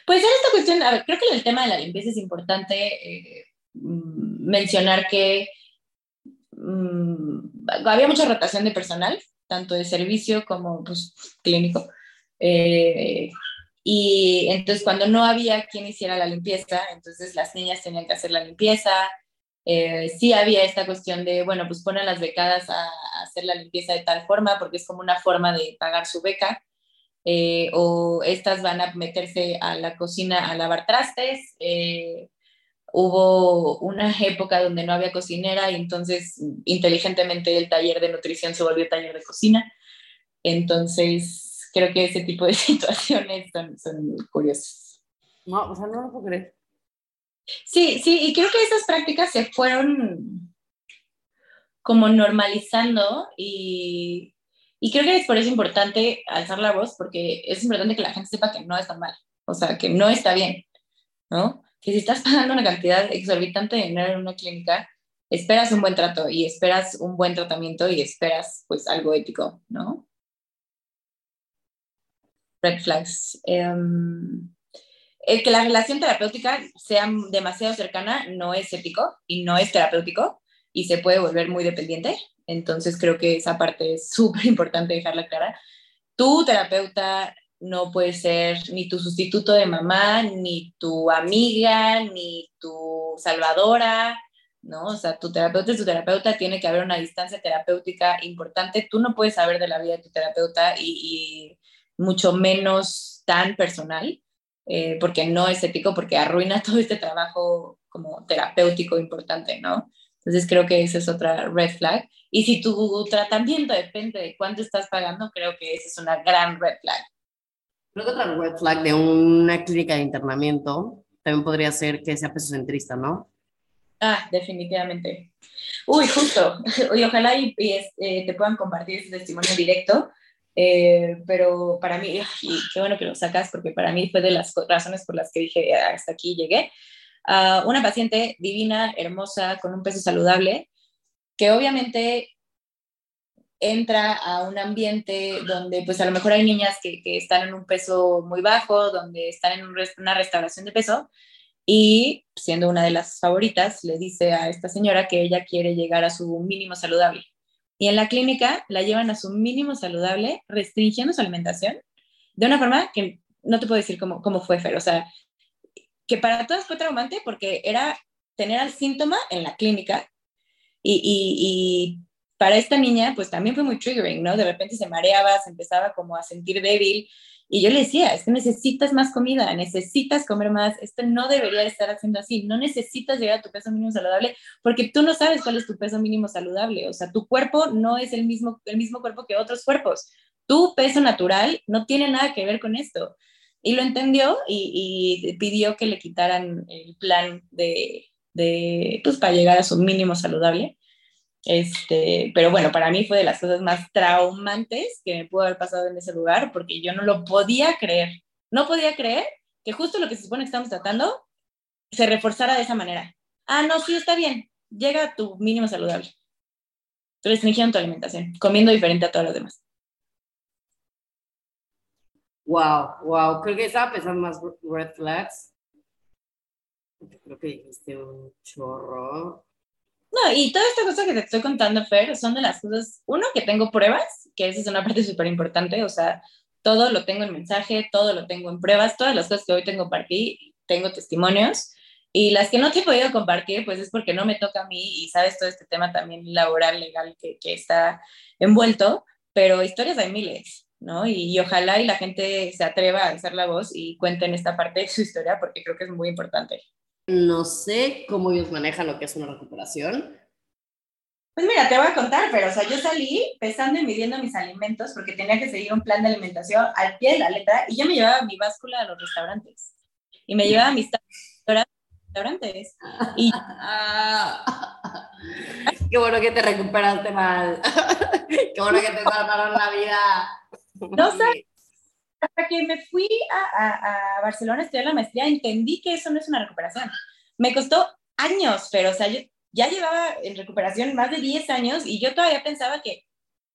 Pues en esta cuestión, a ver, creo que en el tema de la limpieza es importante eh, mm, mencionar que mm, había mucha rotación de personal, tanto de servicio como pues, clínico. Eh, y entonces cuando no había quien hiciera la limpieza, entonces las niñas tenían que hacer la limpieza. Eh, sí había esta cuestión de, bueno, pues ponen las becadas a, a hacer la limpieza de tal forma, porque es como una forma de pagar su beca. Eh, o estas van a meterse a la cocina a lavar trastes. Eh, hubo una época donde no había cocinera y entonces inteligentemente el taller de nutrición se volvió taller de cocina. Entonces, creo que ese tipo de <laughs> situaciones son, son curiosas. No, o sea, no lo puedo creer. Sí, sí, y creo que esas prácticas se fueron como normalizando y, y creo que es por eso importante alzar la voz, porque es importante que la gente sepa que no está mal, o sea, que no está bien, ¿no? Que si estás <laughs> pagando una cantidad exorbitante de dinero en una clínica, esperas un buen trato y esperas un buen tratamiento y esperas pues algo ético, ¿no? Red flags. Em, el que la relación terapéutica sea demasiado cercana no es ético y no es terapéutico. y se puede volver muy dependiente. Entonces creo que esa parte es súper importante dejarla clara. Tu terapeuta no puede ser ni tu sustituto de mamá, ni tu amiga, ni tu salvadora, ¿no? O sea, tu terapeuta es tu terapeuta, tiene que haber una distancia terapéutica importante. Tú no puedes saber de la vida de tu terapeuta y, mucho menos tan personal, eh, porque no es ético, porque arruina <laughs> todo este trabajo como terapéutico importante, ¿no? Entonces creo que esa es otra red flag. Y si tu tratamiento depende de cuánto estás pagando, creo que esa es una gran red flag. Creo que otra red flag de una clínica de internamiento también podría ser que sea pesocentrista, ¿no? Ah, definitivamente. Uy, justo. <laughs> Y ojalá y, eh, te puedan compartir ese testimonio directo. Eh, pero para mí, y qué bueno que lo sacas, porque para mí fue de las razones por las que dije ah, hasta aquí llegué. Uh, una paciente divina, hermosa, con un peso saludable, que obviamente entra a un ambiente donde pues a lo mejor hay niñas que, que están en un peso muy bajo, donde están en una restauración de peso y siendo una de las favoritas le dice a esta señora que ella quiere llegar a su mínimo saludable. Y en la clínica la llevan a su mínimo saludable restringiendo su alimentación de una forma que no te puedo decir cómo, cómo fue, Fer. O sea, que para todas fue traumante porque era tener al síntoma en la clínica y, para esta niña, pues también fue muy triggering, ¿no? De repente se mareaba, se empezaba como a sentir débil. Y yo le decía, es que necesitas más comida, necesitas comer más, esto no debería estar haciendo así, no necesitas llegar a tu peso mínimo saludable porque tú no sabes cuál es tu peso mínimo saludable, o sea, tu cuerpo no es el mismo, el mismo cuerpo que otros cuerpos, tu peso natural no tiene nada que ver con esto. Y lo entendió y pidió que le quitaran el plan de, de, pues, para llegar a su mínimo saludable. Este, pero bueno, para mí fue de las cosas más traumantes que me pudo haber pasado en ese lugar porque yo no lo podía creer. No podía creer que justo lo que se supone que estamos tratando se reforzara de esa manera. Ah, no, sí, está bien. Llega a tu mínimo saludable. Restringieron tu alimentación, comiendo diferente a todos los demás. Wow, wow. Creo que estaba pensando más red flags. Creo que dijiste un chorro. No, y toda esta cosa que te estoy contando, Fer, son de las cosas, uno, que tengo pruebas, que esa es una parte <laughs> súper importante, o sea, todo lo tengo en mensaje, todo lo tengo en pruebas, todas las cosas que hoy tengo para ti, tengo testimonios, y las que no te he podido compartir, pues es porque no me toca a mí y sabes todo este tema también laboral, legal que, que está envuelto, pero historias hay miles, ¿no? Y, y, ojalá y la gente se atreva a alzar la voz y cuenten esta parte de su historia porque creo que es muy importante. No sé cómo ellos manejan lo que es una recuperación. Pues mira, te voy a contar, pero o sea, yo salí pesando y midiendo mis alimentos porque tenía que seguir un plan de alimentación al pie de la letra y yo me llevaba mi báscula a los restaurantes y me llevaba mis restaurantes. <laughs> Y... <laughs> Qué bueno que te recuperaste mal. <laughs> Qué bueno que te salvaron la vida. No sabes hasta que me fui a, a, a, Barcelona a estudiar la maestría, entendí que eso no es una recuperación. Me costó años, pero o sea, yo ya llevaba en recuperación más de 10 años y yo todavía pensaba que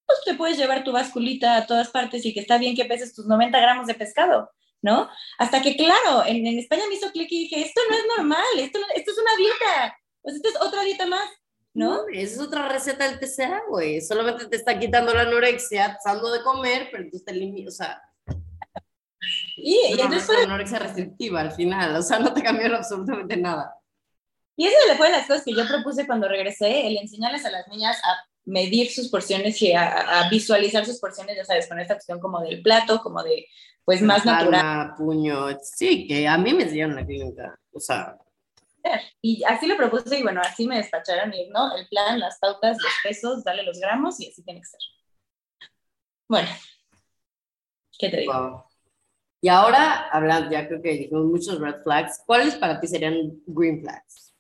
pues te puedes llevar tu basculita a todas partes y que está bien que peses tus 90 gramos de pescado, ¿no? Hasta que, claro, en, en España me hizo clic y dije, esto no es normal, esto, esto es una dieta, pues esto es otra dieta más, ¿no? es otra receta del TCA, güey, solamente te está quitando la anorexia, dando de comer, pero tú te limitas, o sea y, y entonces fue... anorexia restrictiva al final, o sea, no te cambió absolutamente nada. Y eso fue de las cosas que yo propuse cuando regresé, el enseñarles a las niñas a medir sus porciones y a, a visualizar sus porciones, ya sabes, con esta cuestión como del plato, como de, pues, más natural. puño, sí, que a mí me enseñaron la clínica, o sea... Y así lo propuse y bueno, así me despacharon y, ¿no? El plan, las pautas, los pesos, dale los gramos y así tiene que ser. Bueno, ¿qué te digo? Y ahora, hablando, ya creo que dijimos muchos red flags, ¿cuáles para ti serían green flags?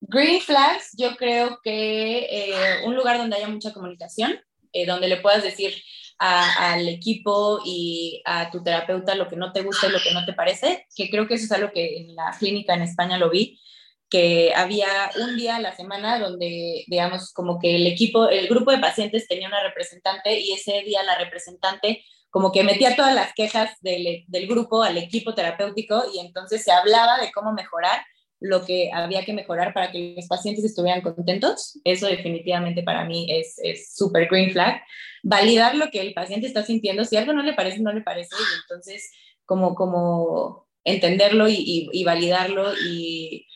Green flags, yo creo que eh, un lugar donde haya mucha comunicación, eh, donde le puedas decir a, al equipo y a tu terapeuta lo que no te gusta y lo que no te parece, que creo que eso es algo que en la clínica en España lo vi, que había un día a la semana donde, digamos, como que el equipo, el grupo de pacientes tenía una representante y ese día la representante como que metía todas las quejas del, del, grupo al equipo terapéutico y entonces se hablaba de cómo mejorar lo que había que mejorar para que los pacientes estuvieran contentos. Eso definitivamente para mí es súper green flag. Validar lo que el paciente está sintiendo. Si algo no le parece, no le parece. Y entonces, como, como entenderlo y, y, validarlo y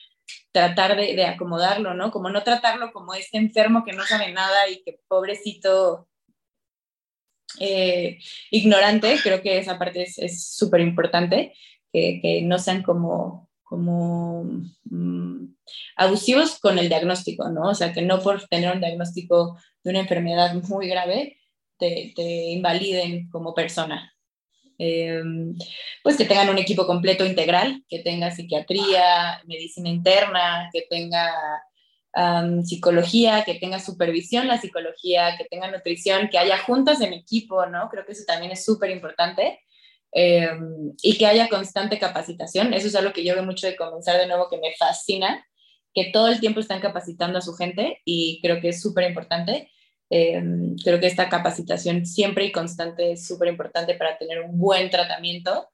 tratar de, de, acomodarlo, ¿no? Como no tratarlo como este enfermo que no sabe nada y que pobrecito eh, ignorante. Creo que esa parte es súper importante. Que, no sean como como mm, abusivos con el diagnóstico, ¿no? O sea, que no por tener un diagnóstico de una enfermedad muy grave te, te invaliden como persona. Em, pues que tengan un equipo completo integral, que tenga psiquiatría, medicina interna, que tenga psicología, que tenga supervisión la psicología, que tenga nutrición, que haya juntas en equipo, ¿no? Creo que eso también es súper importante. Em, y que haya constante capacitación. Eso es algo que yo veo mucho de comenzar de nuevo que me fascina, que todo el tiempo están capacitando a su gente y creo que es súper importante. Em, creo que esta capacitación siempre y constante es súper importante para tener un buen tratamiento.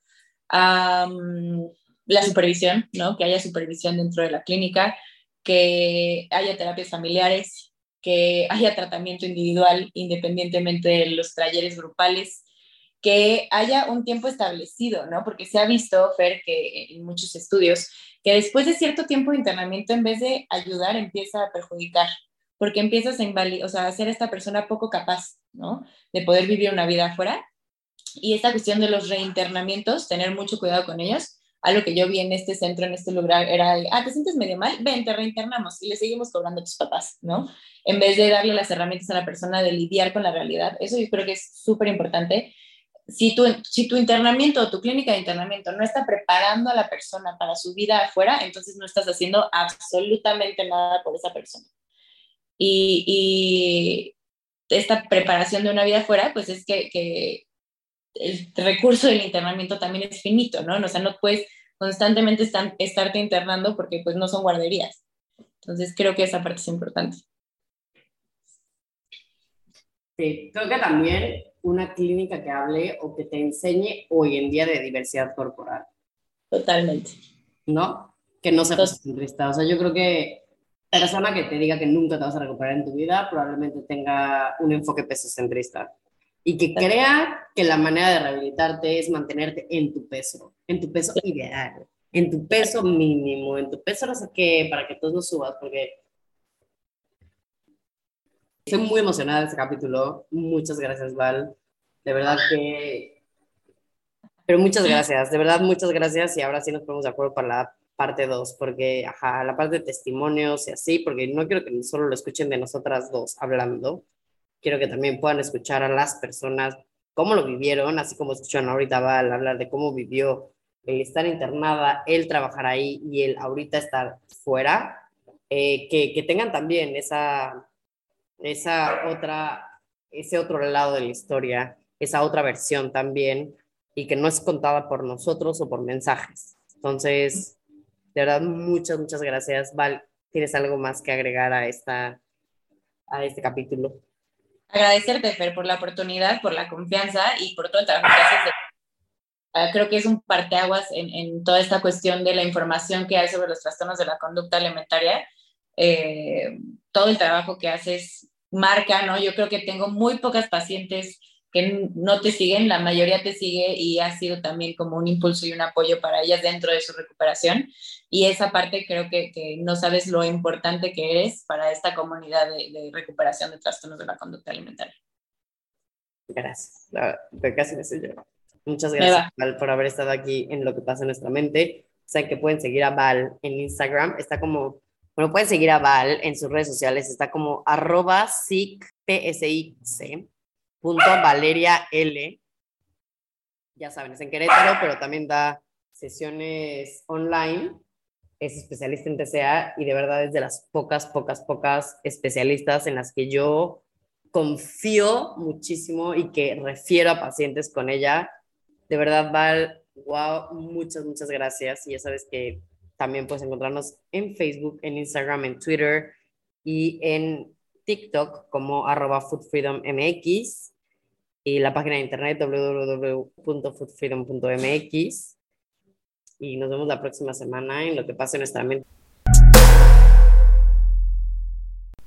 la supervisión, ¿no? Que haya supervisión dentro de la clínica, que haya terapias familiares, que haya tratamiento individual independientemente de los talleres grupales, que haya un tiempo establecido, ¿no? Porque se ha visto, Fer, que en muchos estudios, que después de cierto tiempo de internamiento, en vez de ayudar, empieza a perjudicar, porque empiezas a invalidar, o sea, a hacer esta persona poco capaz, ¿no? De poder vivir una vida afuera. Y esta cuestión de los reinternamientos, tener mucho cuidado con ellos. Algo que yo vi en este centro, en este lugar, era, ah, te sientes medio mal, ven, te reinternamos y le seguimos cobrando a tus papás, ¿no? En vez de darle las herramientas a la persona de lidiar con la realidad. Eso yo creo que es súper importante si tu, si tu internamiento o tu clínica de internamiento no está preparando a la persona para su vida afuera, entonces no estás haciendo absolutamente nada por esa persona. Y, y esta preparación de una vida afuera, pues es que, que, el recurso del internamiento también es finito, ¿no? O sea, no puedes constantemente estar, estarte internando porque pues no son guarderías. Entonces creo que esa parte es importante. Sí, creo que también una clínica que hable o que te enseñe hoy en día de diversidad corporal. Totalmente. ¿No? Que no sea centrista. O sea, yo creo que persona que te diga que nunca te vas a recuperar en tu vida probablemente tenga un enfoque peso-centrista y que crea que la manera de rehabilitarte es mantenerte en tu peso, en tu peso ideal, en tu peso mínimo, en tu peso no sé qué, para que todos lo subas, porque Estoy muy emocionada de este capítulo. Muchas gracias, Val. De verdad que... Pero muchas gracias, de verdad muchas gracias y ahora sí nos ponemos de acuerdo para la parte 2, porque, ajá, la parte de testimonios y así, porque no quiero que solo lo escuchen de nosotras dos hablando, quiero que también puedan escuchar a las personas cómo lo vivieron, así como escucharon ahorita Val hablar de cómo vivió el estar internada, el trabajar ahí y el ahorita estar fuera, eh, que, que tengan también esa esa otra, ese otro lado de la historia, esa otra versión también, y que no es contada por nosotros o por mensajes. Entonces, de verdad, muchas, muchas gracias. Val, ¿tienes algo más que agregar a, esta, a este capítulo? Agradecerte, Fer, por la oportunidad, por la confianza y por todo el trabajo que haces. Ah, creo que es un parteaguas en, en toda esta cuestión de la información que hay sobre los trastornos de la conducta alimentaria. Eh, todo el trabajo que haces marca, ¿no? Yo creo que tengo muy pocas pacientes que no te siguen, la mayoría te sigue y ha sido también como un impulso y un apoyo para ellas dentro de su recuperación. Y esa parte creo que, que no sabes lo importante que eres para esta comunidad de, recuperación de trastornos de la conducta alimentaria. Gracias, casi me sé yo. Muchas gracias Val, por haber estado aquí en Lo que pasa en nuestra mente. Saben que pueden seguir a Val en Instagram, está como bueno, pueden seguir a Val en sus redes sociales, está como arroba punto Valeria L. Ya saben, es en Querétaro, pero también da sesiones online. Es especialista en TCA y de verdad es de las pocas, pocas, pocas especialistas en las que yo confío muchísimo y que refiero a pacientes con ella. De verdad, Val, wow, muchas, muchas gracias. Y ya sabes que también puedes encontrarnos en Facebook, en Instagram, en Twitter y en TikTok como arroba foodfreedommx y la página de internet www.foodfreedom.mx y nos vemos la próxima semana en lo que pasa en nuestra mente.